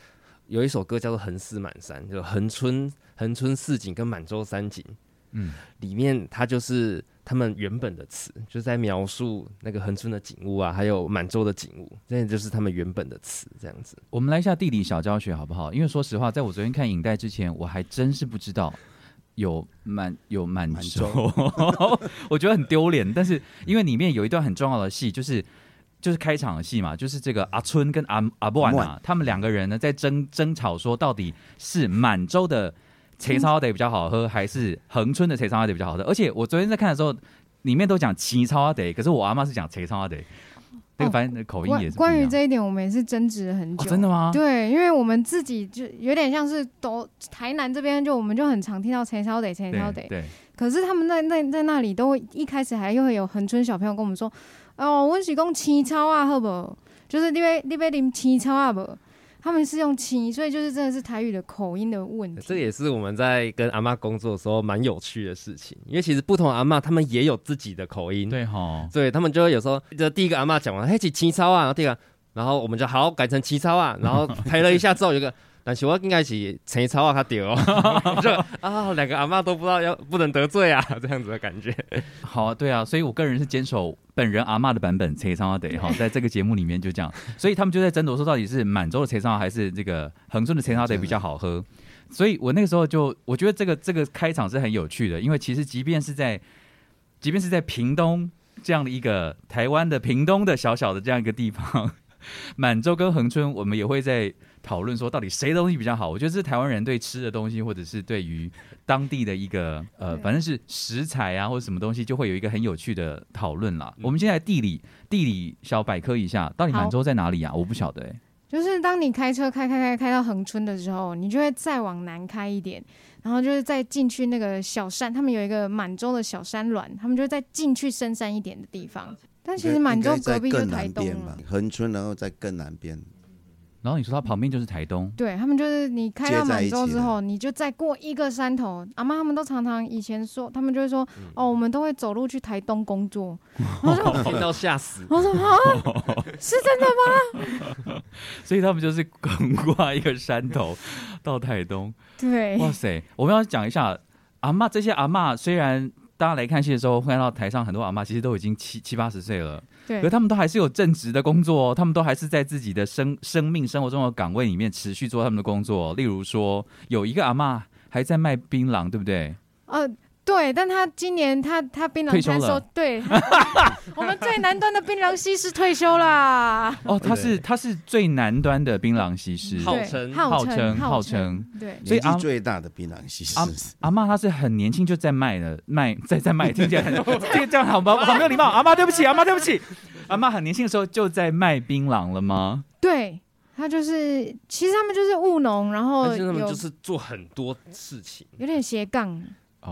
有一首歌叫做《横四满山》，就横村横村四景跟满洲三景，嗯，里面它就是他们原本的词，就是在描述那个恒春的景物啊，还有满洲的景物，这就是他们原本的词，这样子。我们来一下地理小教学好不好？因为说实话，在我昨天看影带之前，我还真是不知道有满有满满洲，我觉得很丢脸。但是因为里面有一段很重要的戏，就是就是开场的戏嘛，就是这个阿春跟阿阿布安啊阿布婉，他们两个人呢在争争吵，说到底是满洲的柴烧得比较好喝，还是恒春的柴烧得比较好喝？而且我昨天在看的时候，里面都讲齐超得，可是我阿妈是讲柴超得。那个反正口音关也是关于这一点，我们也是争执了很久。哦，真的吗？对，因为我们自己就有点像是都台南这边，就我们就很常听到陈烧得陈烧得，对对，可是他们在在在那里都会一开始还又会有恒春小朋友跟我们说，哦，温是讲青草啊，好不好？就是你要你要啉青草啊不？他们是用青，所以就是真的是台语的口音的问题。这也是我们在跟阿嬷工作的时候蛮有趣的事情，因为其实不同阿嬷他们也有自己的口音，对哈，对他们就会有时候，就第一个阿嬷讲完，嘿，起青超啊，然后第二个，然后我们就好改成青超啊，然后陪了一下之后，有个，但是我应该是青草啊，他丢，就啊，两个阿嬷都不知道要不能得罪啊，这样子的感觉。好啊，对啊，所以我个人是坚守本人阿嬷的版本，切桑阿得好，在这个节目里面就这样，所以他们就在争夺说到底是满洲的切桑还是这个恒春的切桑得比较好喝。所以我那个时候就我觉得这个这个开场是很有趣的，因为其实即便是在即便是在屏东这样的一个台湾的屏东的小小的这样一个地方，满洲跟恒春，我们也会在讨论说到底谁的东西比较好。我觉得是台湾人对吃的东西，或者是对于当地的一个呃，反正是食材啊或者什么东西，就会有一个很有趣的讨论啦。嗯我们现在地理地理小百科一下，到底满洲在哪里啊？我不晓得哎、就是当你开车开开开开到恒春的时候，你就会再往南开一点，然后就是再进去那个小山，他们有一个满洲的小山峦，他们就再进去深山一点的地方。但其实满洲隔壁就更台东了南边吧，，恒春然后再更南边，然后你说他旁边就是台东，对他们就是你开到满洲之后，你就再过一个山头。阿妈他们都常常以前说，他们就会说，嗯哦，我们都会走路去台东工作。我说，听到吓死。我说 啊，是真的吗？所以他们就是横跨一个山头到台东。对，哇塞！我们要讲一下阿妈，这些阿妈虽然大家来看戏的时候会看到台上很多阿妈，其实都已经七七八十岁了，对。可是他们都还是有正职的工作、哦，他们都还是在自己的生生命生活中的岗位里面持续做他们的工作。哦、例如说，有一个阿妈还在卖槟榔，对不对？呃，对，但他今年他他槟榔摊退休了。收，对，我们最南端的槟榔西施退休啦，哦，他是他是最南端的槟榔西施，对号称号号称号号称，对，所以阿年纪最大的槟榔西施。阿，阿嬷她是很年轻就在卖了，卖在在卖，听起来很 这个这样好吗？好没有礼貌，阿妈对不起，阿妈对不起，阿妈很年轻的时候就在卖槟榔了吗？对。他就是，其实他们就是务农，然后但是他们就是做很多事情，有点斜杠。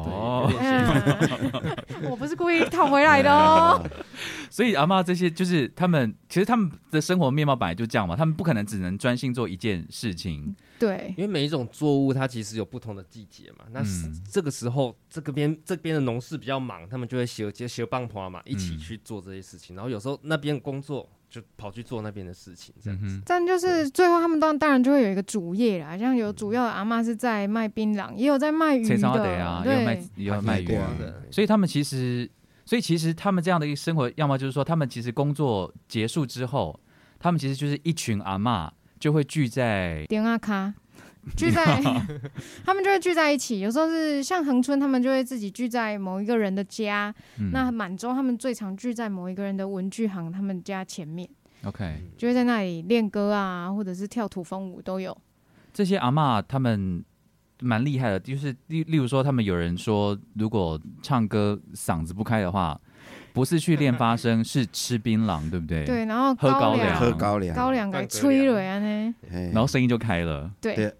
哦，嗯 我不是故意讨回来的哦。所以阿妈这些就是他们，其实他们的生活面貌本来就这样嘛，他们不可能只能专心做一件事情。对，因为每一种作物它其实有不同的季节嘛。那是嗯这个时候，这个边这边的农事比较忙，他们就会学接学棒花嘛，一起嗯去做这些事情。然后有时候那边工作就跑去做那边的事情，这样子。嗯，但就是最后他们当当然就会有一个主业啦，像有主要的阿嬷是在卖槟榔，也有在卖鱼的，啊，要卖也有卖鱼的，所以他们其实，所以其实他们这样的一个生活，要么就是说，他们其实工作结束之后，他们其实就是一群阿嬷就会聚在顶阿卡。聚在 他们就会聚在一起。有时候是像恒春，他们就会自己聚在某一个人的家。嗯那满洲他们最常聚在某一个人的文具行，他们家前面，OK 就会在那里练歌啊，或者是跳土风舞都有。这些阿嬷他们蛮厉害的，就是例例如说，他们有人说，如果唱歌嗓子不开的话，不是去练发声，是吃槟榔，对不对？。对，然后喝高粱粱喝高粱，高粱给断吹了呀呢。然后声音就开了，对对，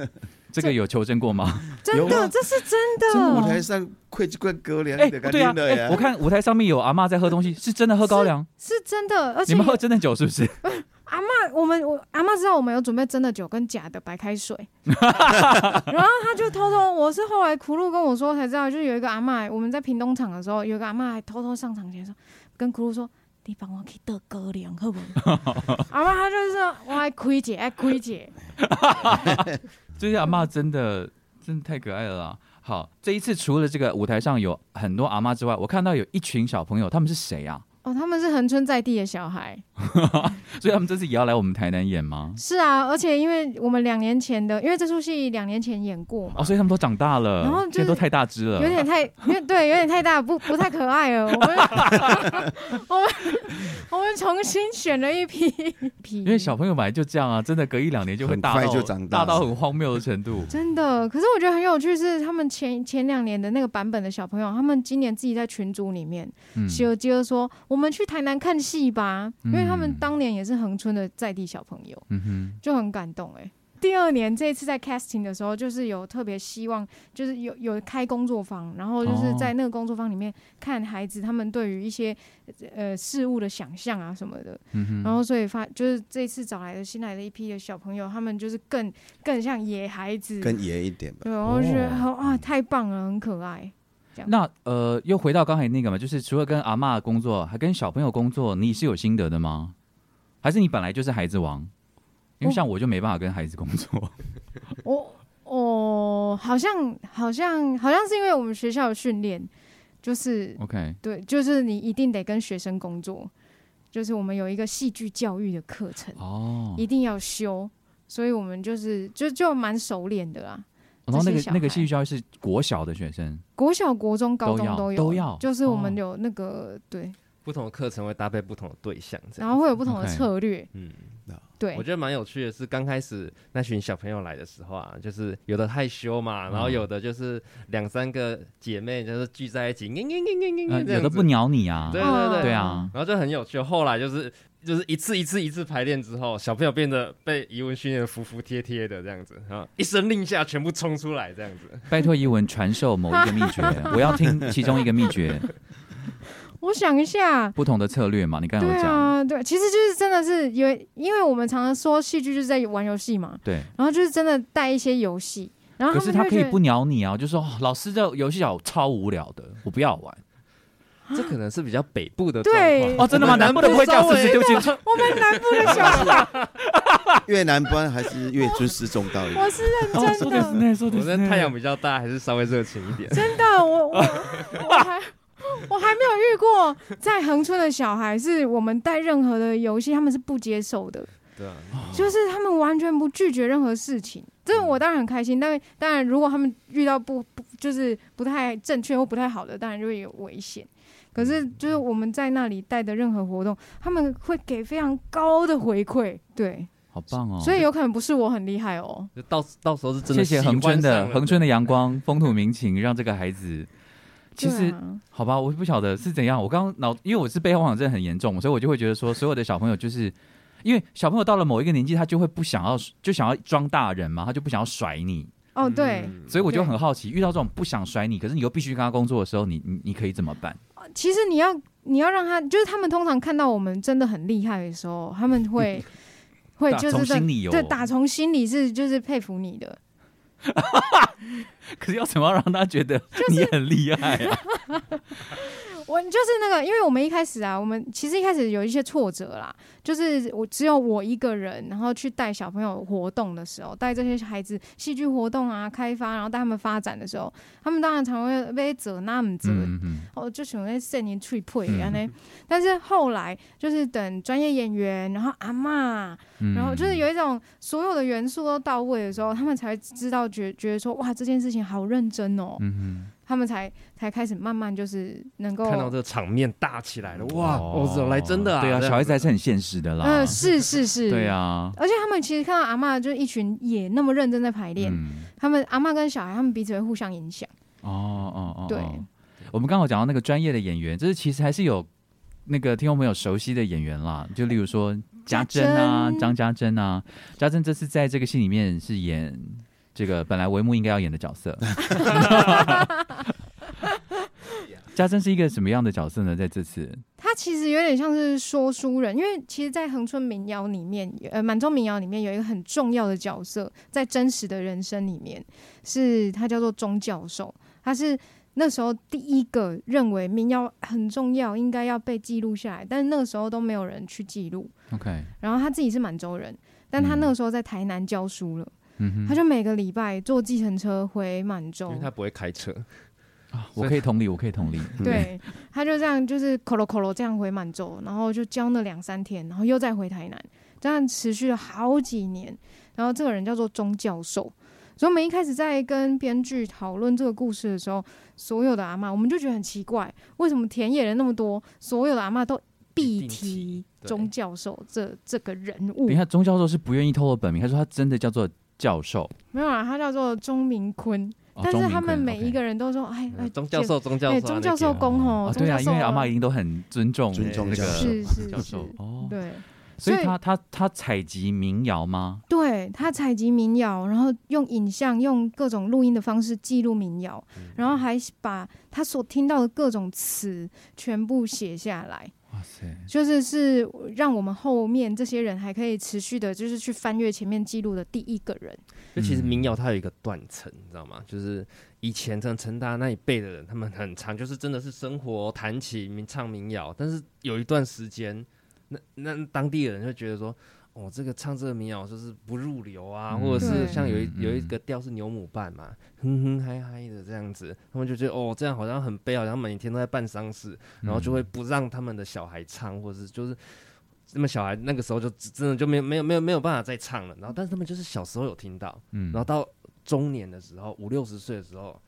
这个有求证过吗？真的这是真的舞台，上会这块高粱，哎、对啊，我看舞台上面有阿妈在喝东西，是真的喝高粱？是真的，而且你们喝真的酒是不是？阿妈，我们我阿妈知道我们有准备真的酒跟假的白开水，然后他就偷偷，我是后来苦路跟我说才知道，就是有一个阿妈，我们在屏东场的时候，有一个阿妈还偷偷上场前说，跟苦路说。你帮我去倒高粱好不好？阿妈她就是说，我爱亏姐，爱亏姐。这些阿嬷真的真的太可爱了啦。好，这一次除了这个舞台上有很多阿嬷之外，我看到有一群小朋友，他们是谁啊？哦，他们是恒春在地的小孩。所以他们这次也要来我们台南演吗？是啊，而且因为我们两年前的，因为这出戏两年前演过嘛，哦，所以他们都长大了，然后就是都太大只了，有点太，有点对，有点太大，不不太可爱了。我们 我们我们们重新选了一批批，因为小朋友本来就这样啊，真的隔一两年就会大到就长大大到很荒谬的程度。真的，可是我觉得很有趣，是他们前前两年的那个版本的小朋友，他们今年自己在群组里面嗯就接着说，我们去台南看戏吧，因为他们嗯当年也是恒春的在地小朋友，嗯哼，就很感动哎、第二年这一次在 casting 的时候，就是有特别希望，就是有有开工作坊，然后就是哦在那个工作坊里面看孩子他们对于一些呃事物的想象啊什么的，嗯，然后所以发就是这次找来的新来的一批的小朋友，他们就是更更像野孩子，更野一点吧。对，然后觉得哦啊太棒了，很可爱。那呃，又回到刚才那个嘛，就是除了跟阿妈工作，还跟小朋友工作，你是有心得的吗？还是你本来就是孩子王？因为像我就没办法跟孩子工作。我哦，好像好像好像是因为我们学校的训练，就是。OK，对，就是你一定得跟学生工作，就是我们有一个戏剧教育的课程，哦，一定要修，所以我们就是就就蛮熟练的啦。然后那个那个戏剧教育是国小的学生，国小、国中、高中都有，都要就是我们哦。有那个、对，不同的课程会搭配不同的对象，然后会有不同的策略，嗯，对。我，觉得蛮有趣的是，刚开始那群小朋友来的时候啊，就是有的害羞嘛，然后嗯有的就是两三个姐妹就是聚在一起，嘤嘤嘤嘤嘤有的不鸟你啊，对对对。对啊，然后就很有趣。后来就是就是一次一次一次排练之后，小朋友变得被语文训练的服服帖帖的这样子，然后一声令下，全部冲出来这样子。拜托怡文传授某一个秘诀，我要听其中一个秘诀，我想一下。不同的策略嘛。你刚才对有讲，啊，对，其实就是真的是因为，因为我们常常说戏剧就是在玩游戏嘛，对。然后就是真的带一些游戏，然后可是他可以不鸟你啊，就说哦老师这游戏好超无聊的，我不要玩。这可能是比较北部的对状况哦，真的吗？南部的不会这样，稍微是不是？对不起，我们南部的小孩，越南班还是越尊师重道一点。我是认哦，真的，说的是那，说太阳比较大，还是稍微热情一点。真的，我我我还我还没有遇过在横村的小孩，是我们带任何的游戏，他们是不接受的，对啊，就是他们完全不拒绝任何事情。这个我当然很开心，但是当然如果他们遇到不不就是不太正确或不太好的，当然就会有危险。可是就是我们在那里带的任何活动，他们会给非常高的回馈，对，好棒哦！所以有可能不是我很厉害哦。就到到时候是真的谢谢恒春的恒春的阳光、风土民情，让这个孩子。其实、啊好吧，我不晓得是怎样。我刚刚脑，因为我是背后妄想症很严重，所以我就会觉得说，所有的小朋友就是因为小朋友到了某一个年纪，他就会不想要，就想要装大人嘛，他就不想要甩你。哦，对，嗯所以我就很好奇，遇到这种不想甩你，可是你又必须跟他工作的时候，你你你可以怎么办？其实你要你要让他，就是他们通常看到我们真的很厉害的时候，他们会 会就是对打从心里是就是佩服你的。可是要怎么让他觉得你很厉害啊？我就是那个，因为我们一开始啊，我们其实一开始有一些挫折啦，就是我只有我一个人，然后去带小朋友活动的时候，带这些孩子戏剧活动啊开发，然后带他们发展的时候，他们当然常会被责那么责，哦，就想在圣年脆配嗯。安呢。但是后来就是等专业演员，然后阿嬷，嗯，然后就是有一种所有的元素都到位的时候，他们才会知道觉觉得说哇这件事情好认真哦，嗯他们才才开始慢慢就是能够看到这个场面大起来了，哇，哦哦，这来真的啊！对啊，小孩子还是很现实的啦。呃是是是，对。啊，而且他们其实看到阿嬷就是一群也那么认真在排练，嗯，他们阿嬷跟小孩他们彼此会互相影响。哦哦哦，对哦我们刚好讲到那个专业的演员，就是其实还是有那个听众朋友熟悉的演员啦，就例如说家珍啊张家珍啊，家珍这次在这个戏里面是演这个本来帷幕应该要演的角色。家珍是一个什么样的角色呢？在这次，他其实有点像是说书人，因为其实，在恒春民谣里面，呃，满洲民谣里面有一个很重要的角色，在真实的人生里面，是他叫做钟教授，他是那时候第一个认为民谣很重要，应该要被记录下来，但是那个时候都没有人去记录。OK，然后他自己是满洲人，但他那个时候在台南教书了，嗯，他就每个礼拜坐计程车回满洲因为，他不会开车，啊我可以同理，我可以同理。对，他就这样就是口咯口咯这样回满洲，然后就教了两三天，然后又再回台南，这样持续了好几年。然后这个人叫做钟教授，所以我们一开始在跟编剧讨论这个故事的时候，所有的阿嬷我们就觉得很奇怪，为什么田野人那么多，所有的阿嬷都必提提钟教授这这个人物等一。下，钟教授是不愿意透露本名，他说他真的叫做教授，没有啊，他叫做钟明坤，哦但是他们每一个人都说，哎哎，钟教授，钟教哎，授，钟教授公哦吼，对啊，因为阿妈妈一定都很尊重尊重那个是是是。教授，哦，对。所以他他他采集民谣吗？对他采集民谣，然后用影像、用各种录音的方式记录民谣，然后还把他所听到的各种词全部写下来，哇塞，就是是让我们后面这些人还可以持续的，就是去翻阅前面记录的第一个人。就其实民谣它有一个断层，你知道吗？就是以前像陈达那一辈的人，他们很长，就是真的是生活弹琴、民唱民谣，但是有一段时间，那那当地的人就觉得说。哦，这个唱这个民谣就是不入流啊，嗯或者是像有一嗯有一个调是牛母伴嘛，哼哼嗨嗨的这样子，他们就觉得哦，这样好像很悲，好像每天都在办丧事，然后就会不让他们的小孩唱，或者是就是那么小孩那个时候就真的就没有没有没有没有办法再唱了，然后但是他们就是小时候有听到，嗯。然后到中年的时候五六十岁的时候，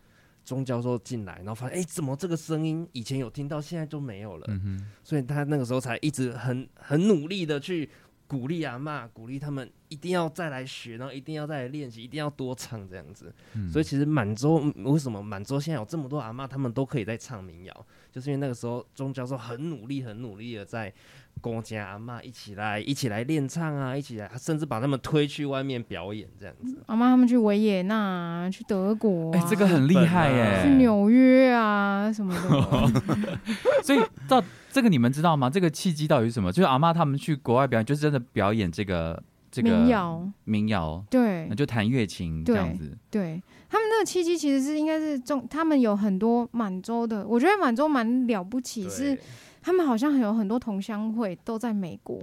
钟教授进来，然后发现哎怎么这个声音以前有听到，现在就没有了，嗯，所以他那个时候才一直很很努力的去鼓励阿妈，鼓励他们一定要再来学，然后一定要再来练习，一定要多唱这样子。嗯所以其实满洲嗯为什么满洲现在有这么多阿嬷，他们都可以在唱民谣，就是因为那个时候钟教授很努力、很努力的在跟家阿妈一起来、一起来练唱啊，一起来，甚至把他们推去外面表演这样子。阿妈他们去维也纳、去德国、啊，哎，这个很厉害耶，去纽约啊什么的。所以到这个你们知道吗？这个契机到底是什么？就是阿妈他们去国外表演，就是真的表演这个这个民谣，民谣，对那就弹乐琴这对样子。对，他们那个契机其实是应该是中，他们有很多满洲的，我觉得满洲蛮了不起，是对他们好像有很多同乡会都在美国，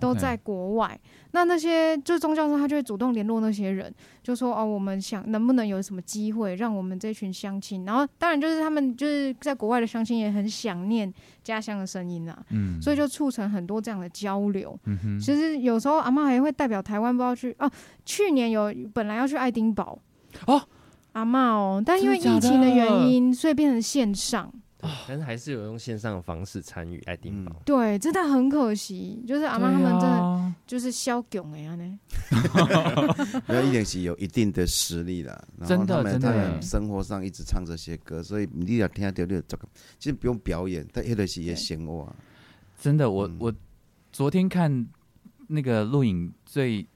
都在国外。那那些就是宗教师，他就会主动联络那些人，就说哦，我们想能不能有什么机会让我们这群乡亲，然后当然就是他们就是在国外的乡亲也很想念家乡的声音啊，嗯，所以就促成很多这样的交流。嗯，其实有时候阿妈还会代表台湾，不知道去哦。去年有本来要去爱丁堡哦，阿妈哦，但因为疫情的原因，所以变成线上。对但是还是有用线上的方式参与爱丁堡。对，真的很可惜，就是阿妈他们真的的就是消囧哎呀呢。没有一点是有一定的实力啦。然后真的他们真的他们生活上一直唱这些歌，所以你要听到这个，其实不用表演，但迄个是也生活啊。真的，我嗯我昨天看那个录影最。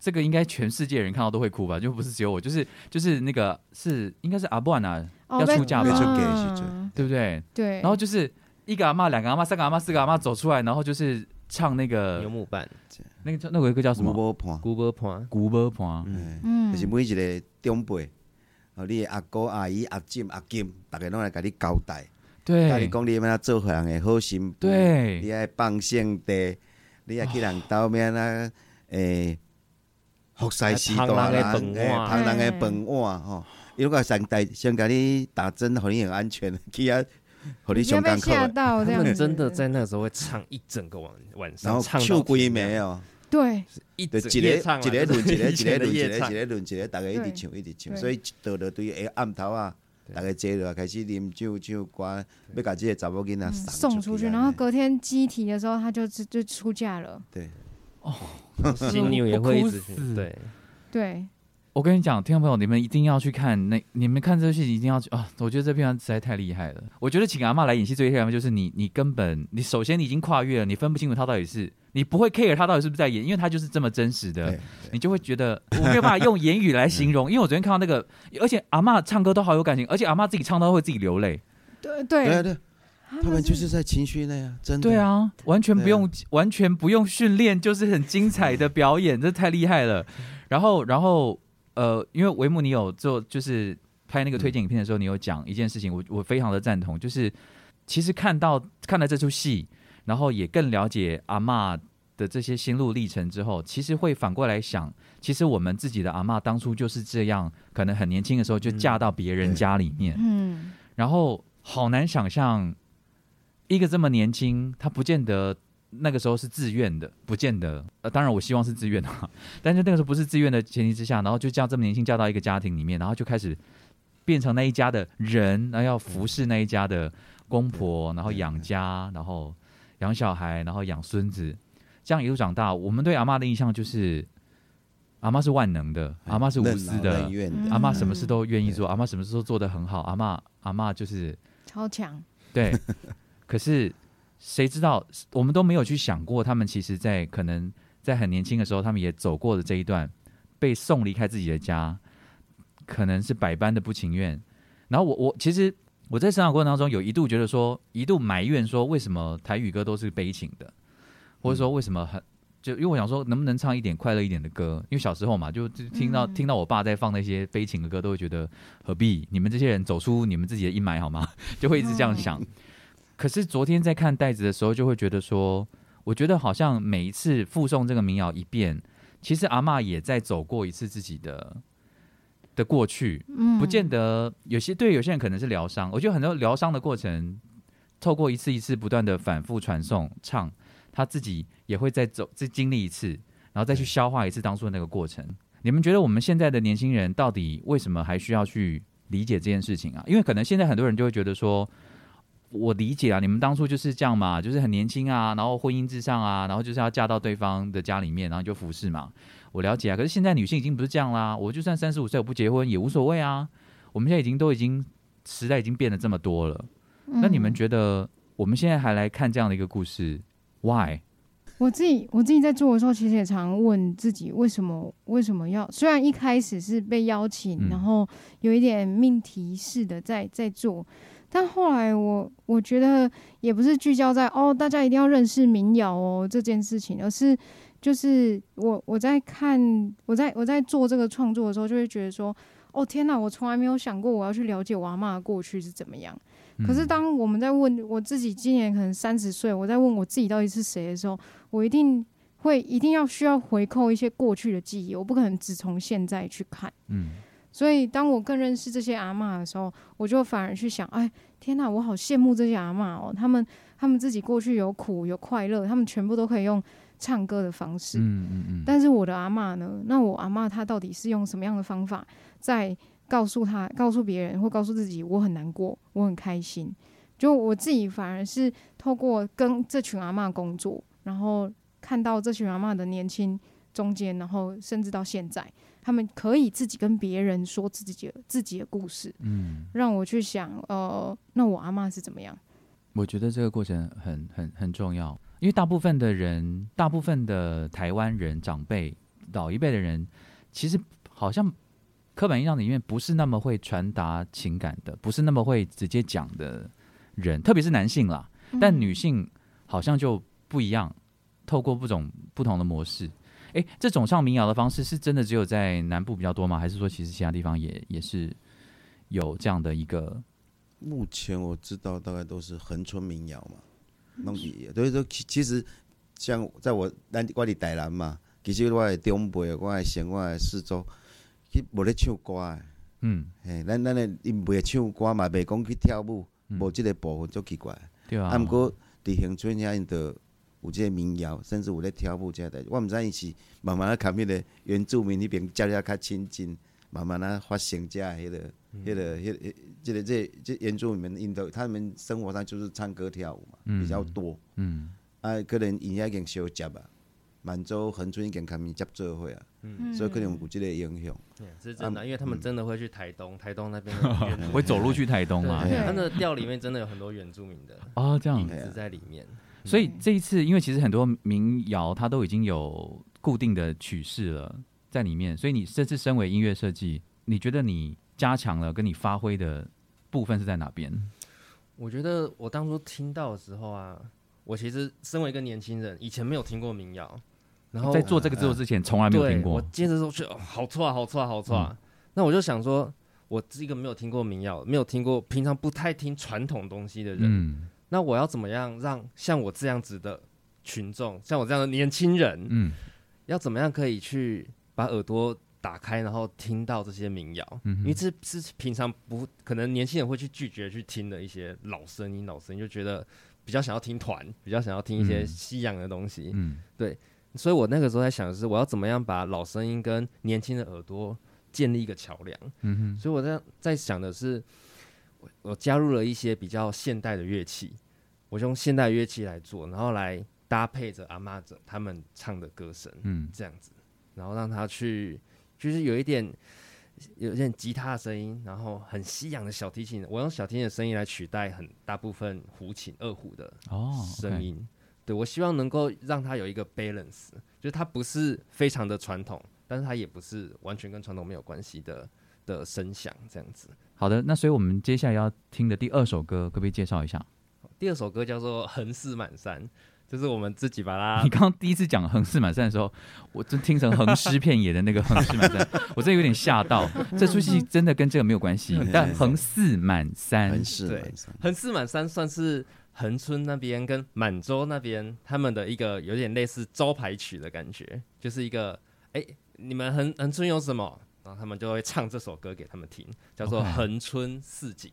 这个应该全世界人看到都会哭吧？就不是只有我，就是就是那个是应该是阿布安娜，要出嫁吧。要出嫁的时嗯对不对？对，然后就是一个阿妈、两个阿妈、三个阿妈、四个阿妈走出来，然后就是唱那牛个木板、那个叫那个歌叫什什么？古波盘，古波盘，古波盘，嗯，嗯。就是每一个长辈，哦，你的阿哥、阿姨、阿婶、阿金，大家拢来甲你交代，甲你对讲你要怎做人的好心妇，对。你爱放圣地，你爱去人兜面啊，诶，服侍时的啦，碗。捧人的饭碗吼，伊如果想带先给你打针，互你很安全，去啊，互你上艰苦吓的，他到这样子，们真的在那个时候会唱一整个晚晚然上，后唱到唱规天亮，暝哦。对。一就一个整夜唱啊一个轮一个一以前个轮一个的夜唱。一个轮一个，大家一直唱一直唱，所以到了对诶暗头啊，大家坐落开始啉酒唱歌，要把这个查某囡仔嗯送送出去，啊然后隔天机体的时候，他就就就出嫁了。对，金牛也会一直对，对，我跟你讲，听众朋友，你们一定要去看那，你们看这部戏一定要去啊！我觉得这片实在太厉害了。我觉得请阿嬷来演戏最厉害的就是你，你根本你首先你已经跨越了，你分不清楚他到底是你不会 care 他到底是不是在演，因为他就是这么真实的，你就会觉得我没有办法用言语来形容。因为我昨天看到那个，而且阿嬷唱歌都好有感情，而且阿嬷自己唱都会自己流泪。对对，对他们就是在情绪内啊，真的。对，啊，完全不用、完全不用训练，就是很精彩的表演，这太厉害了。然后，然后呃，因为维姆你有做就是拍那个推荐影片的时候，你有讲一件事情，我我非常的赞同，就是其实看到看了这出戏，然后也更了解阿嬷的这些心路历程之后，其实会反过来想，其实我们自己的阿嬷当初就是这样，可能很年轻的时候就嫁到别人家里面，嗯，然后好难想象一个这么年轻，她不见得那个时候是自愿的，不见得。呃，当然我希望是自愿的，但是那个时候不是自愿的前提之下，然后就这样这么年轻嫁到一个家庭里面，然后就开始变成那一家的人，然后要服侍那一家的公婆，然后养家，然后养小孩，然后养孙子，这样一路长大，我们对阿妈的印象就是阿妈是万能的，阿妈是无私的阿妈什么事都愿意做，阿妈什么事都做得很好，阿妈阿妈就是超强，对，可是谁知道，我们都没有去想过，他们其实在可能在很年轻的时候，他们也走过的这一段，被送离开自己的家，可能是百般的不情愿。然后我我其实我在成长过程当中，有一度觉得说，一度埋怨说，为什么台语歌都是悲情的，或者说为什么很。就因为我想说，能不能唱一点快乐一点的歌？因为小时候嘛，就就听到、嗯听到我爸在放那些悲情的歌，都会觉得何必？你们这些人走出你们自己的阴霾好吗？就会一直这样想。可是昨天在看袋子的时候，就会觉得说，我觉得好像每一次附送这个民谣一遍，其实阿嬷也在走过一次自己的的过去，嗯，不见得有些对有些人可能是疗伤。我觉得很多疗伤的过程，透过一次一次不断的反复传送唱，他自己也会再走再经历一次，然后再去消化一次当初的那个过程。你们觉得我们现在的年轻人到底为什么还需要去理解这件事情啊？因为可能现在很多人就会觉得说，我理解啊，你们当初就是这样嘛，就是很年轻啊，然后婚姻至上啊，然后就是要嫁到对方的家里面，然后就服侍嘛。我了解啊，可是现在女性已经不是这样啦，我就算三十五岁我不结婚也无所谓啊。我们现在已经都已经时代已经变得这么多了，那你们嗯觉得我们现在还来看这样的一个故事，why？我自己我自己在做的时候，其实也常问自己，为什么为什么要？虽然一开始是被邀请，嗯然后有一点命题式的在在做，但后来我我觉得也不是聚焦在哦，大家一定要认识民谣哦这件事情，而是就是我我在看我在我在做这个创作的时候，就会觉得说，哦天哪，我从来没有想过我要去了解我阿嬷的过去是怎么样。可是嗯当我们在问我自己，今年可能三十岁，我在问我自己到底是谁的时候，我一定会一定要需要回扣一些过去的记忆，我不可能只从现在去看。嗯所以当我更认识这些阿嬷的时候，我就反而去想，哎，天哪，我好羡慕这些阿嬷哦，他们他们自己过去有苦有快乐，他们全部都可以用唱歌的方式。嗯嗯嗯，但是我的阿嬷呢？那我阿嬷她到底是用什么样的方法在告诉她、告诉别人或告诉自己，我很难过，我很开心？就我自己反而是透过跟这群阿嬷工作，然后看到这群阿嬷的年轻中间，然后甚至到现在，他们可以自己跟别人说自己的自己的故事，嗯，让我去想，呃，那我阿嬷是怎么样？我觉得这个过程很很很重要，因为大部分的人，大部分的台湾人长辈、老一辈的人，其实好像刻板印象里面不是那么会传达情感的，不是那么会直接讲的人，特别是男性啦。但嗯女性好像就不一样，透过不种不同的模式。诶，这种唱民谣的方式是真的只有在南部比较多吗？还是说其实其他地方也也是有这样的一个？目前我知道大概都是恒春民谣嘛，所以说其其实像在我咱我伫台南嘛，其实我的中辈、我的省、我的四周，其实无咧唱歌的，嗯，嘿，咱咱的因袂唱歌嘛，袂讲去跳舞，嗯无即个部分足奇怪。对啊。啊，毋过伫恒春遐因着有即个民谣，甚至有咧跳舞即个代志，我毋知伊是慢慢啊，甲迄个原住民迄边接了较亲近，慢慢啊发生遮迄个、迄个、迄个、即个、这这原住民因的他们生活上就是唱歌跳舞嘛，比较多。嗯啊，可能因遐已经相接啊，满洲恒春已经甲伊接做伙啊，嗯所以可能有即个影响。是真的，因为他们真的会去台东，台东那边会走路去台东嘛？他的调里面真的有很多原住民的哦，这样。子在里面。所以这一次，因为其实很多民谣它都已经有固定的曲式了在里面，所以你这次身为音乐设计，你觉得你加强了跟你发挥的部分是在哪边？我觉得我当初听到的时候啊，我其实身为一个年轻人，以前没有听过民谣，然后在做这个制作之前，从来没有听过我。接着说，去哦，好错啊，好错啊，好错啊。那我就想说，我是一个没有听过民谣，没有听过，平常不太听传统东西的人，嗯那我要怎么样让像我这样子的群众，像我这样的年轻人，嗯要怎么样可以去把耳朵打开，然后听到这些民谣？嗯因为这是平常不可能年轻人会去拒绝去听的一些老声音，老声音就觉得比较想要听团，比较想要听一些嗯西洋的东西。嗯对所以我那个时候在想的是，我要怎么样把老声音跟年轻的耳朵建立一个桥梁。嗯哼所以我在在想的是，我我加入了一些比较现代的乐器，我我用现代乐器来做，然后来搭配着阿妈者他们唱的歌声，嗯，这样子，然后让他去，就是有一点有一点吉他的声音，然后很西洋的小提琴，我用小提琴的声音来取代很大部分胡琴、二胡的哦，声音。对我希望能够让它有一个 balance，就是它不是非常的传统，但是它也不是完全跟传统没有关系的的声响，这样子。好的，那所以我们接下来要听的第二首歌，可不可以介绍一下？第二首歌叫做《横四满山》，就是我们自己把它 你刚刚第一次讲横四满山的时候，我真听成横尸遍野的那个横尸满山，我真的有点吓到。这出戏真的跟这个没有关系，但横四满山很，是对横四满山算是恒春那边跟满洲那边他们的一个有点类似招牌曲的感觉，就是一个哎、你们恒恒春有什么？然后他们就会唱这首歌给他们听，叫做恒春四景》。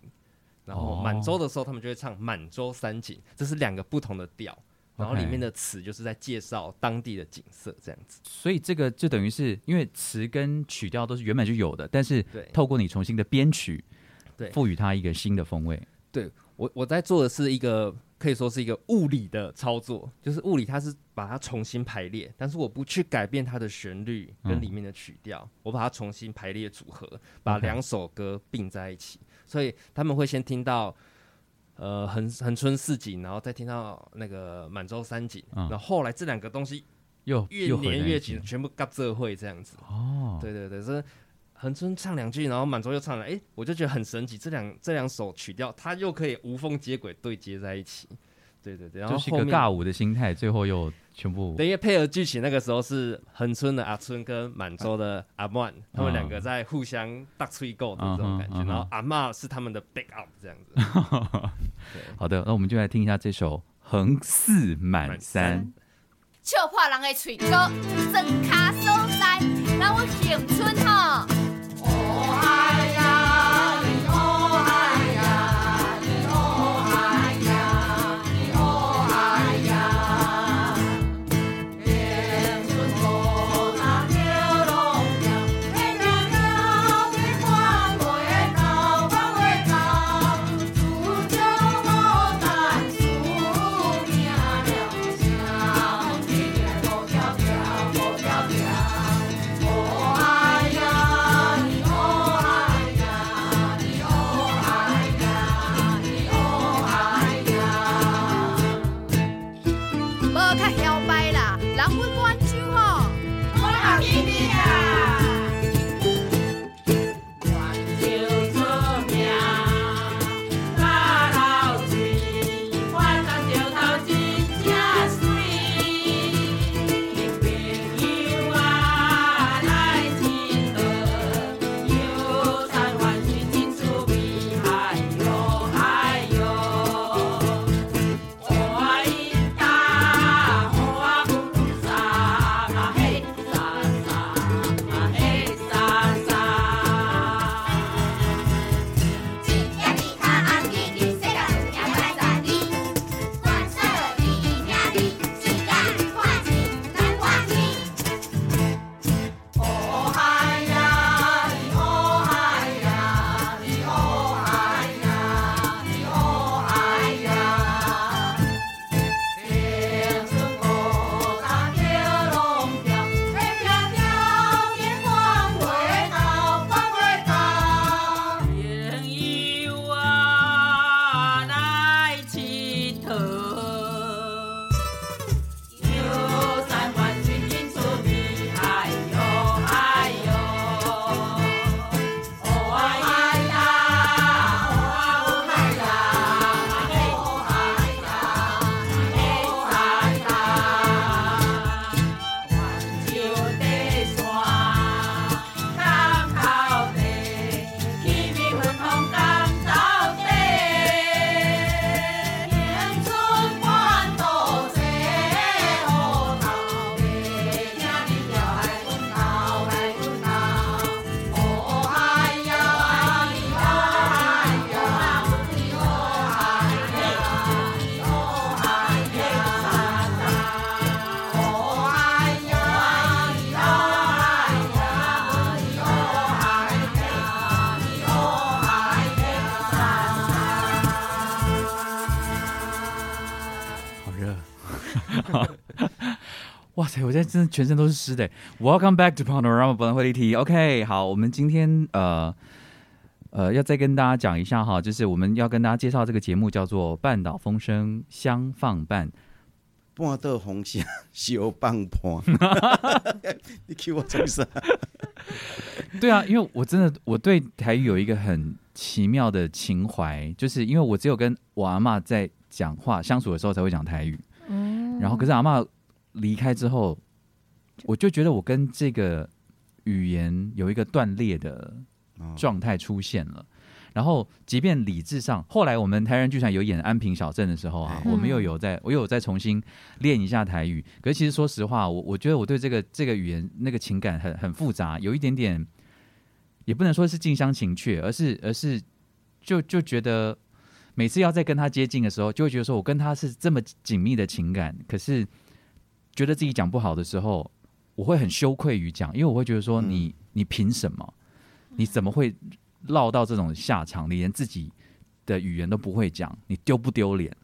然后哦满洲的时候，他们就会唱满洲三景，这是两个不同的调。然后里面的词就是在介绍当地的景色，这样子。所以这个就等于是因为词跟曲调都是原本就有的，但是对透过你重新的编曲，对赋予它一个新的风味。对我我在做的是一个可以说是一个物理的操作，就是物理它是把它重新排列，但是我不去改变它的旋律跟里面的曲调，我把它重新排列组合，把两首歌并在一起，所以他们会先听到。呃，横横村四景，然后再听到那个满洲三景，嗯然后后来这两个东西又越又合在一起连越紧，全部嘎这会这样子。哦，对对对，这横村唱两句，然后满洲又唱了，哎，我就觉得很神奇，这两这两首曲调，它又可以无缝接轨对接在一起。对对对，然后就是一后面个尬舞的心态，最后又全部对，因为配合剧情，那个时候是恒春的阿春跟满洲的阿曼，他们两个在互相大吹够的这种感觉，然后阿妈是他们的 back up 这样子。好的。那我们就来听一下这首《横四满满山山》。笑破人的嘴角，算卡所在，咱有乡村吼。我现在真的全身都是湿的。Welcome back to Panorama 本会议题。OK，好，我们今天呃呃要再跟大家讲一下哈，就是我们要跟大家介绍这个节目叫做《半岛风声相放伴》。半岛风声小棒伴，你给我做啥？对啊，因为我真的我对台语有一个很奇妙的情怀，就是因为我只有跟我阿嬷在讲话相处的时候才会讲台语，嗯然后可是阿嬷离开之后，我就觉得我跟这个语言有一个断裂的哦状态出现了。然后，即便理智上，后来我们台人剧团有演《安平小镇》的时候啊，哎我们又有在，我又有再重新练一下台语。可是其实说实话，我我觉得我对这个这个语言那个情感很很复杂，有一点点，也不能说是近乡情怯，而是而是就就觉得每次要再跟他接近的时候，就会觉得说我跟他是这么紧密的情感，可是觉得自己讲不好的时候，我会很羞愧于讲，因为我会觉得说嗯你、你凭什么？你怎么会落到这种下场？你连自己的语言都不会讲，你丢不丢脸？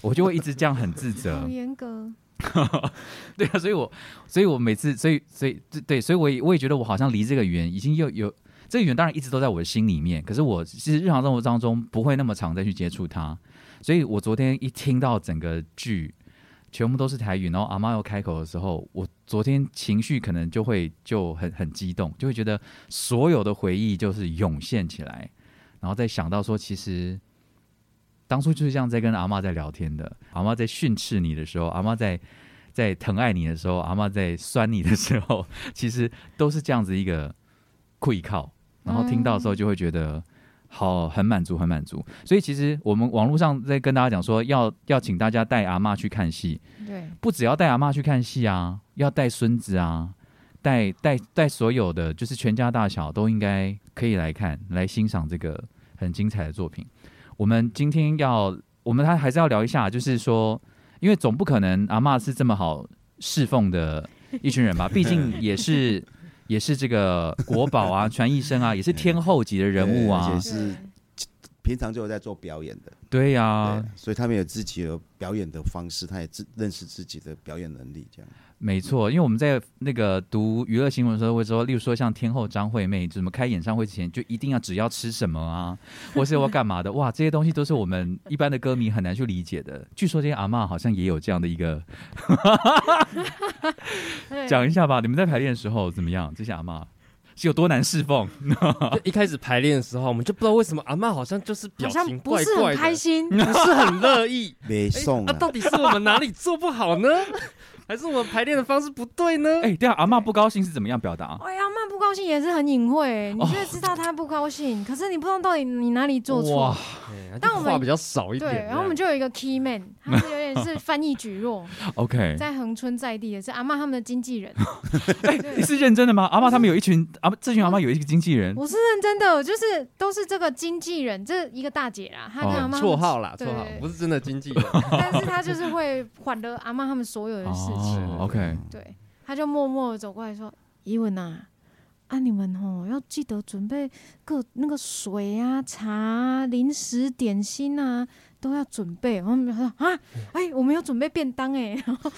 我就会一直这样很自责好。严格，对啊，所以我，所以我每次，所以，所以，对对，所以我也我也觉得我好像离这个语言已经又有这个语言，当然一直都在我的心里面，可是我其实日常生活当中不会那么常再去接触它，所以我昨天一听到整个剧全部都是台语，然后阿妈又开口的时候，我昨天情绪可能就会就很很激动，就会觉得所有的回忆就是涌现起来，然后再想到说，其实。当初就是这样在跟阿妈在聊天的，阿妈在训斥你的时候，阿妈在在疼爱你的时候，阿妈在酸你的时候，其实都是这样子一个跪靠，然后听到的时候就会觉得好很满足，很满足。所以其实我们网络上在跟大家讲说，要要请大家带阿妈去看戏，对，不只要带阿妈去看戏啊，要带孙子啊，带带带所有的，就是全家大小都应该可以来看，来欣赏这个很精彩的作品。我们今天要，我们还还是要聊一下，就是说，因为总不可能阿嬷是这么好侍奉的一群人吧？毕竟也是也是这个国宝啊，传艺生啊，也是天后级的人物啊。也，是平常就有在做表演的，对呀、对，所以他们有自己的表演的方式，他也自认识自己的表演能力，这样。没错，因为我们在那个读娱乐新闻的时候会说，例如说像天后张惠妹，怎么开演唱会之前就一定要只要吃什么啊，或是要干嘛的，哇，这些东西都是我们一般的歌迷很难去理解的。据说这些阿嬷好像也有这样的一个，对讲一下吧，你们在排练的时候怎么样？这些阿嬷是有多难侍奉？就一开始排练的时候，我们就不知道为什么阿嬷好像就是表情不是很开心，不是很乐意。北宋啊，啊，到底是我们哪里做不好呢？还是我们排练的方式不对呢？哎、对啊，阿妈不高兴是怎么样表达？哎阿，妈不高兴也是很隐晦，你哦就知道她不高兴，可是你不知道到底你哪里做错但我们话比较少一点对，然后我们就有一个 key man，他是有点是 翻译举弱，，OK，在恒春在地也是阿妈他们的经纪人。你，是认真的吗？阿妈他们有一群阿嬷这群阿妈有一个经纪人，我是认真的，就是都是这个经纪人，这一个大姐啦，她跟哦阿妈绰号啦，绰号不是真的经纪人。但是她就是会缓了阿妈他们所有的事情。哦，OK，对，他就默默的走过来说：“怡文啊，啊你们吼要记得准备各那个水啊、茶啊、零食、点心啊，都要准备。”然后我们就说：“啊，哎，我们有准备便当哎。”然后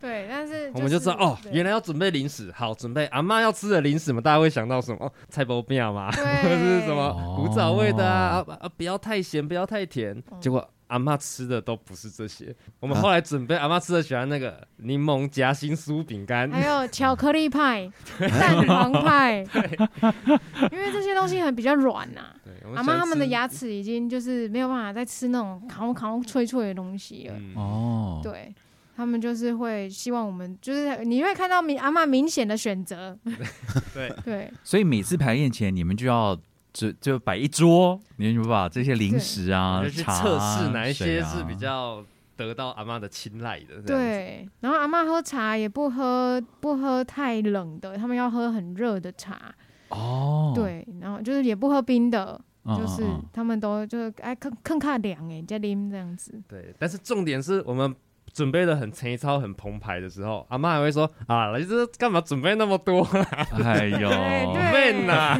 对，但是、我们就知道哦，原来来要准备零食，好准备阿妈要吃的零食嘛，大家会想到什么？哦 菜包面嘛，或者是什么哦古早味的啊啊啊！不要太咸，不要太甜。哦结果阿妈吃的都不是这些。我们后来准备阿妈吃的喜欢那个柠檬夹心酥饼干，还有巧克力派、蛋黄派，因为这些东西很比较软呐、对，阿妈他们的牙齿已经就是没有办法再吃那种烤烤脆脆的东西了。嗯。哦，对。他们就是会希望我们，就是你会看到明阿妈明显的选择，对，对。所以每次排练前，你们就要就就摆一桌，你们就把这些零食啊、就去测试哪一些是比较得到阿妈的青睐的。对。然后阿妈喝茶也不喝不喝太冷的，他们要喝很热的茶，哦，对。然后就是也不喝冰的，嗯，就是嗯他们都就是哎更更看凉哎，再啉这样子。对，但是重点是我们准备的很粗糙、很澎湃的时候，阿妈还会说：“啊，你这干嘛准备那么多啊？哎呦，对 闷呐！”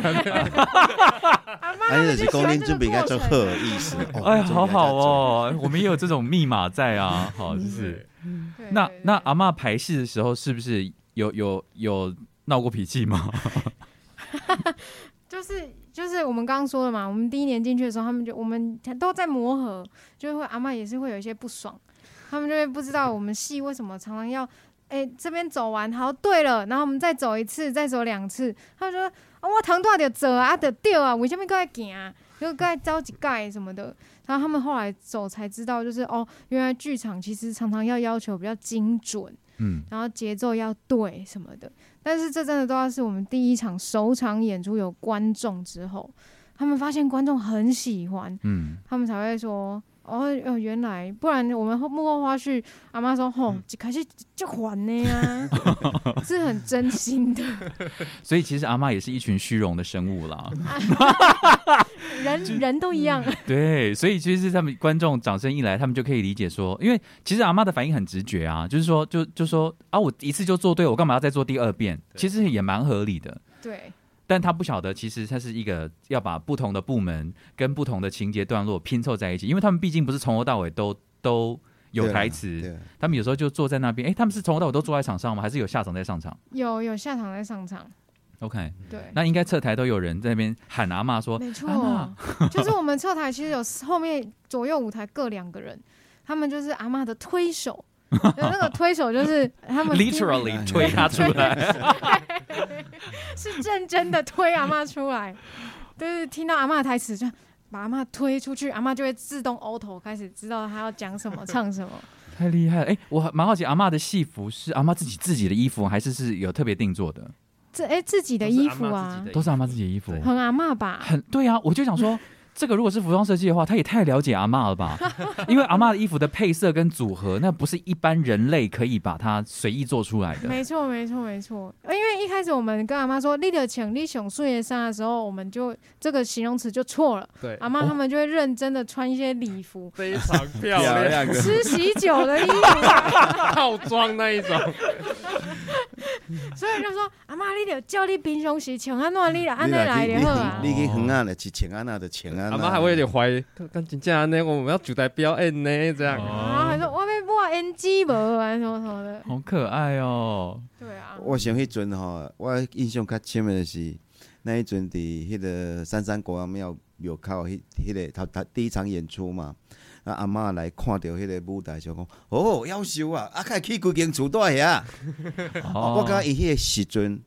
阿妈是讲恁准备该做好喝。的意思。哦哎，好好。哦，我们也有这种密码在啊，好，就是那那阿嬷排戏的时候，是不是有有有闹过脾气吗？就是就是我们刚刚说的嘛，我们第一年进去的时候，他们就我们都在磨合，就会阿妈也是会有一些不爽，他们就会不知道我们戏为什么常常要，哎、这边走完，好对了，然后我们再走一次，再走两次，他们说啊我疼多就走啊，得掉啊，为什么该行啊？就该着急盖什么的，然后他们后来走才知道，就是哦，原来剧场其实常常要要求比较精准，嗯，然后节奏要对什么的。但是这真的都要是我们第一场首场演出有观众之后，他们发现观众很喜欢，嗯，他们才会说。哦哦，原来不然我们后幕后花絮，阿妈说吼，一开始就还呢呀，是很真心的，所以其实阿妈也是一群虚荣的生物啦。人人都一样，对，所以其实他们观众掌声一来，他们就可以理解说，因为其实阿妈的反应很直觉啊，就是说，就就说啊，我一次就做对，我干嘛要再做第二遍？其实也蛮合理的。对但他不晓得，其实他是一个要把不同的部门跟不同的情节段落拼凑在一起，因为他们毕竟不是从头到尾都都有台词，他们有时候就坐在那边，哎，他们是从头到尾都坐在场上吗？还是有下场在上场？有有下场在上场，？OK，对，那应该侧台都有人在那边喊阿妈说，没错，就是我们侧台其实有后面左右舞台各两个人，他们就是阿妈的推手，有那个推手就是他们 literally 推他出来，是认真的推阿妈出来，就是听到阿妈的台词就把阿妈推出去，阿妈就会自动 auto 开始知道她要讲什么、唱什么。太厉害了！哎，我蛮好奇，阿妈的戏服是阿妈自己自己的衣服，还是是有特别定做的？这哎、自己的衣服啊，都是阿妈自己的衣服，很阿妈吧？很对啊！我就想说，这个如果是服装设计的话，他也太了解阿妈了吧？因为阿妈的衣服的配色跟组合，那不是一般人类可以把它随意做出来的。没错，没错，没错。因为一开始我们跟阿妈说“立得请立熊睡的衫”的时候，我们就这个形容词就错了。对，阿妈他们就会认真的穿一些礼服，非常漂漂亮，吃喜酒的衣服，套装那一种。所以就说阿妈，你得叫你平常时穿安怎，你就安尼来就好啊。你去远啊，就是穿安那的穿安。阿妈还会有点怀疑，跟真正呢，我们要主台表演呢，这样。然后还说我要播 NG 无啊什么什么的。好可爱哦！对啊，我想迄阵吼，我印象较深的是，那一阵伫迄个三山国王庙庙口迄迄个头头第一场演出嘛，啊阿嬷来看到迄个舞台上讲，哦，夭寿啊，啊，开去规间厝住遐。哦我感觉伊迄个时阵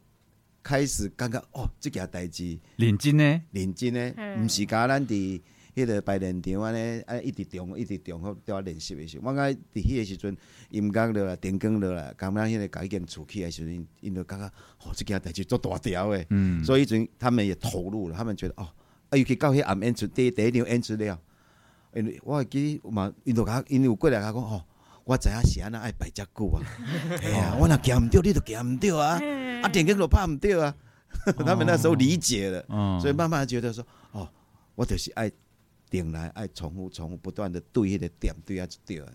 开始感觉哦，即件代志认真呢？认真诶，嗯毋是甲咱伫迄个排练场安尼，啊一直重一直重好伫练习诶时候，我感觉伫迄个时阵音乐落来，电光落来，刚刚迄个甲迄间厝起来的时阵，因因就感觉哦，即件代志做大条诶。嗯，所以迄阵他们也投入了，他们觉得哦，啊，尤其到迄暗演出第第一场演出了，因为我会记嘛，因就甲因有过来甲讲哦，我知影是安那爱排遮久啊，哎呀，我若行毋对，你就行毋对啊，啊，电光就拍毋对啊，他们那时候理解了，嗯所以慢慢觉得说，哦，我就是爱定来，爱重复、重复，不断的对迄个点对啊，就对啊。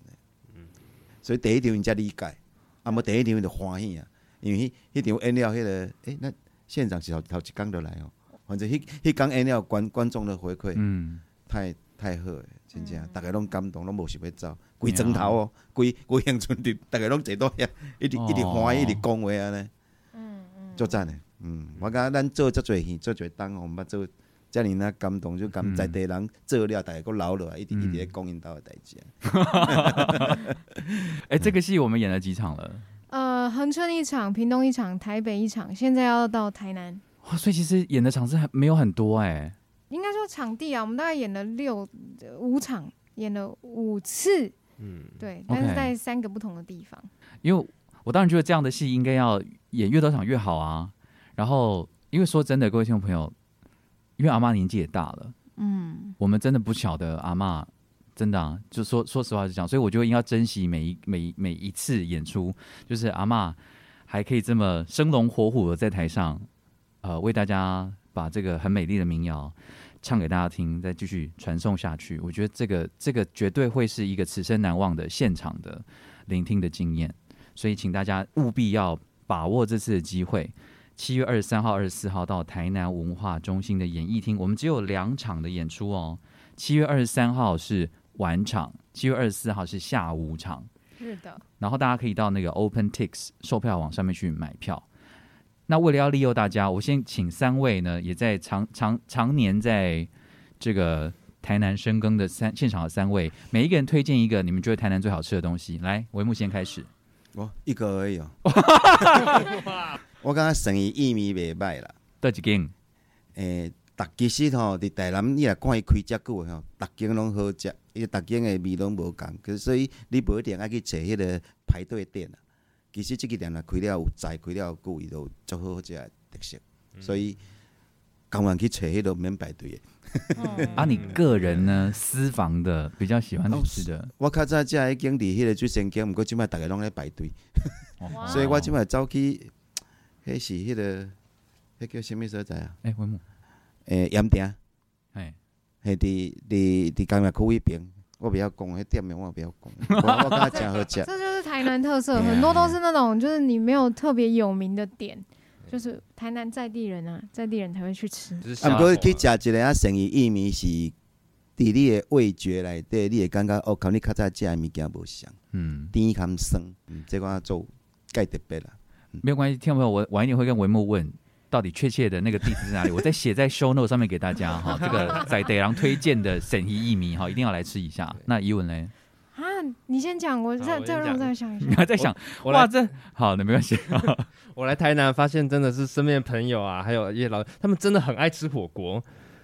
所以第一场因才理解，啊，无第一场因就欢喜啊，因为迄迄场演了迄、个，诶、那现场是头头一工就来哦，反正迄迄工演了观观众的回馈、嗯，太太好诶，真正，逐个拢感动，拢无想要走，规砖头哦，规规乡村伫，逐个拢坐到遐，一直一直欢喜，一直讲话安尼。嗯嗯，作战的，嗯，我感觉咱做遮侪戏，做侪档，我捌做遮尔那感动，就感嗯在地人做了，大家佫留落来，一直嗯一直咧讲因兜的代志啊。哎，这个戏我们演了几场了？呃，恒春一场，屏东一场，台北一场，现在要到台南。哇，所以其实演的场次还没有很多哎。应该说场地啊，我们大概演了六呃五场，演了五次，嗯，对，但是在三个不同的地方。因为我当然觉得这样的戏应该要演越多场越好啊。然后，因为说真的，各位听众朋友，因为阿妈年纪也大了，嗯，我们真的不晓得阿妈真的、啊，就说说实话是这样，所以我就应该珍惜每一每一每一次演出，就是阿妈还可以这么生龙活虎的在台上，呃，为大家把这个很美丽的民谣唱给大家听，再继续传送下去。我觉得这个这个绝对会是一个此生难忘的现场的聆听的经验，所以请大家务必要把握这次的机会。七月二十三号、二十四号到台南文化中心的演艺厅，我们只有两场的演出哦。七月二十三号是晚场，七月二十四号是下午场。是的，然后大家可以到那个 OpenTix 售票网上面去买票。那为了要利诱大家，我先请三位呢，也在常常常年在这个台南深耕的三现场的三位，每一个人推荐一个你们觉得台南最好吃的东西。来，维木先开始。我一个而已哦。我感觉生意意味袂歹啦。倒几间？诶，逐其实吼，伫台南你来看伊开遮久诶吼，逐间拢好食，伊逐间诶味拢无共，所以你无一定爱去找迄个排队店啊。其实即个店若开了有在，开了有久，伊都有足好好食诶特色，所以甘愿去找迄个毋免排队诶。啊，你个人呢？私房的比较喜欢吃的，我较早食迄间伫迄个最先间，毋过即摆逐个拢咧排队，所以我即摆走去，迄是迄个，迄叫啥物所在啊？哎，维木，诶，盐埕，诶，迄伫伫伫工业区迄边，我不要 讲，迄店名我不要讲，我我感觉真好食。这就是台南特色，很多都是那种就是你没有特别有名的点，就是台南在地人啊，在地人才会去吃。就是啊，毋过去下食一个啊，生意薏米是伫你的味觉内底，你会感觉哦，甲你较早食的物件无相，嗯，甜含酸，嗯，这款做介特别啦。没有关系，听众朋友，我晚一点会跟文木问。到底确切的那个地址在哪里？我再写在 show note 上面给大家哈。这个在德郎推荐的沈怡薏米哈，一定要来吃一下。那怡文嘞？啊，你先讲，我再再让我 再想一下你下。还在想？哇，我来这好，那没关系。我来台南，发现真的是身边的朋友啊，还有一些老，他们真的很爱吃火锅。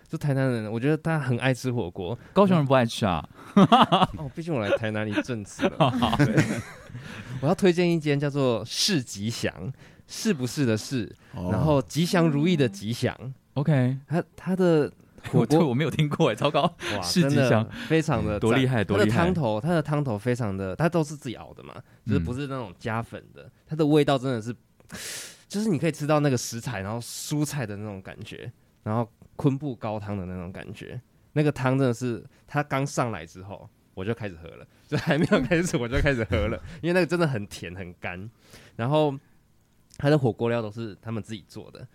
就台南人，我觉得大家很爱吃火锅。高雄人不爱吃啊？哦，毕竟我来台南一阵子了。我要推荐一间叫做市吉祥，是不是的是，哦。然后吉祥如意的吉祥。OK，它它的火锅我这我没有听过哎，糟糕。哇，市真的吉祥非常的多厉害多它的厉害汤头，它的汤头非常的，它都是自己熬的嘛，就是嗯不是那种加粉的，它的味道真的是，就是你可以吃到那个食材，然后蔬菜的那种感觉，然后昆布高汤的那种感觉，那个汤真的是它刚上来之后。我就开始喝了，就还没有开始我就开始喝了，因为那个真的很甜很干，然后它的火锅料都是他们自己做的，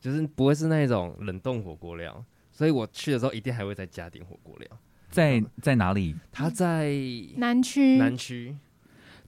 就是不会是那种冷冻火锅料，所以我去的时候一定还会再加点火锅料。在在哪里？它在南区，南区，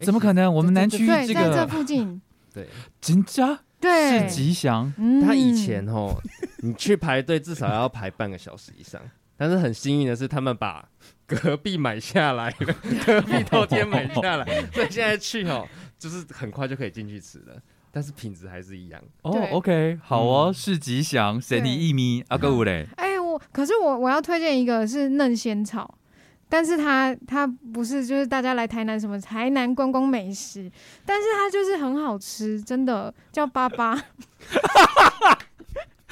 怎么可能？我们南区对，这在这个附近，对，金家对，是吉祥，嗯他以前哦，你去排队至少要排半个小时以上，但是很幸运的是，他们把隔壁买下来了，隔壁 透天买下来，所以现在去哦，就是很快就可以进去吃了，但是品质还是一样。哦，OK，好哦，嗯是吉祥，神尼一米阿哥五嘞，哎，我可是我我要推荐一个是嫩仙草，但是它它不是就是大家来台南什么台南观光美食，但是它就是很好吃，真的叫巴巴。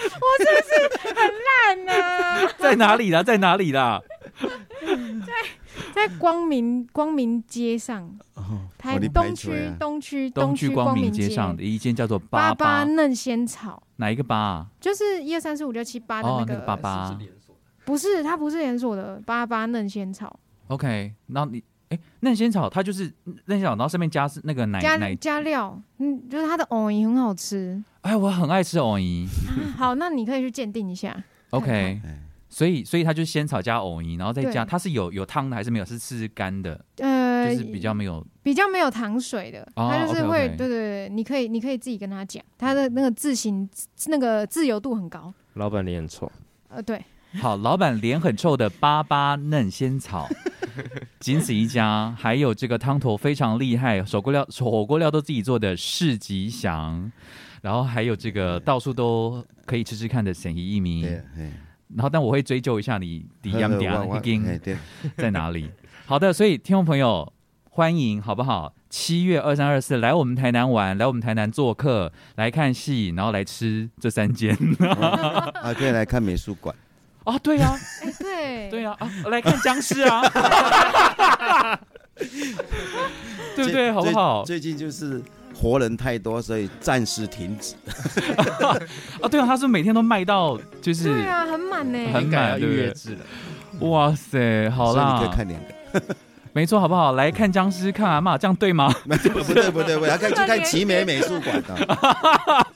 我是不是很烂呢、在哪里啦？在哪里啦？在在光明光明街上，台哦你东区东区东区区光明街街上的一间叫做巴巴巴，嫩仙草，哪一个巴啊？就是一二三四五六七八的哦，那个巴巴。不是它不是连锁的巴巴嫩仙草，OK，然后你哎，嫩仙草它就是嫩仙草，然后上面加是那个奶加奶，加料，嗯，就是它的藕泥很好吃。哎，我很爱吃藕泥。好，那你可以去鉴定一下。OK，哎所以所以它就是仙草加藕泥，然后再加，对它是有有汤的还是没有？是吃干的，呃，就是比较没有比较没有糖水的，哦它就是会，对对对，你可以你可以自己跟他讲，它的那个字形那个自由度很高。老板脸很臭，呃，对，好，老板脸很臭的巴巴嫩仙草，仅此一家。还有这个汤头非常厉害，火锅料火锅料都自己做的市吉祥，然后还有这个到处都可以吃吃看的沈怡一对名。然后，但我会追究一下你底样底我我已经，在哪里。好的，所以听众朋友欢迎好不好？七月二三二四来我们台南玩，来我们台南做客，来看戏，然后来吃这三间 啊，可以来看美术馆。啊，对啊，哎，对，对啊，啊，来看僵尸啊，对不对？好不好？最近就是活人太多，所以暂时停止。啊，对啊，他是每天都卖到就是对，啊，很满呢。很满对不对约制了。哇塞，好所以你啦可以，看两个。没错，好不好？来看僵尸，看阿妈，这样对吗？不对不对不对，要看 去看奇美美术馆的。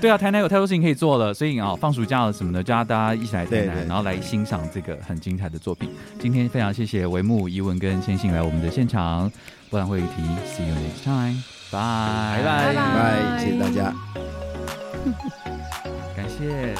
对啊，台南有太多事情可以做了，所以啊，放暑假了什么的，叫大家一起来台南，对对然后来欣赏这个很精彩的作品。今天非常谢谢维木、怡文跟千信来我们的现场，博览会议题，See you next time，拜拜拜拜拜，谢谢大家。感谢。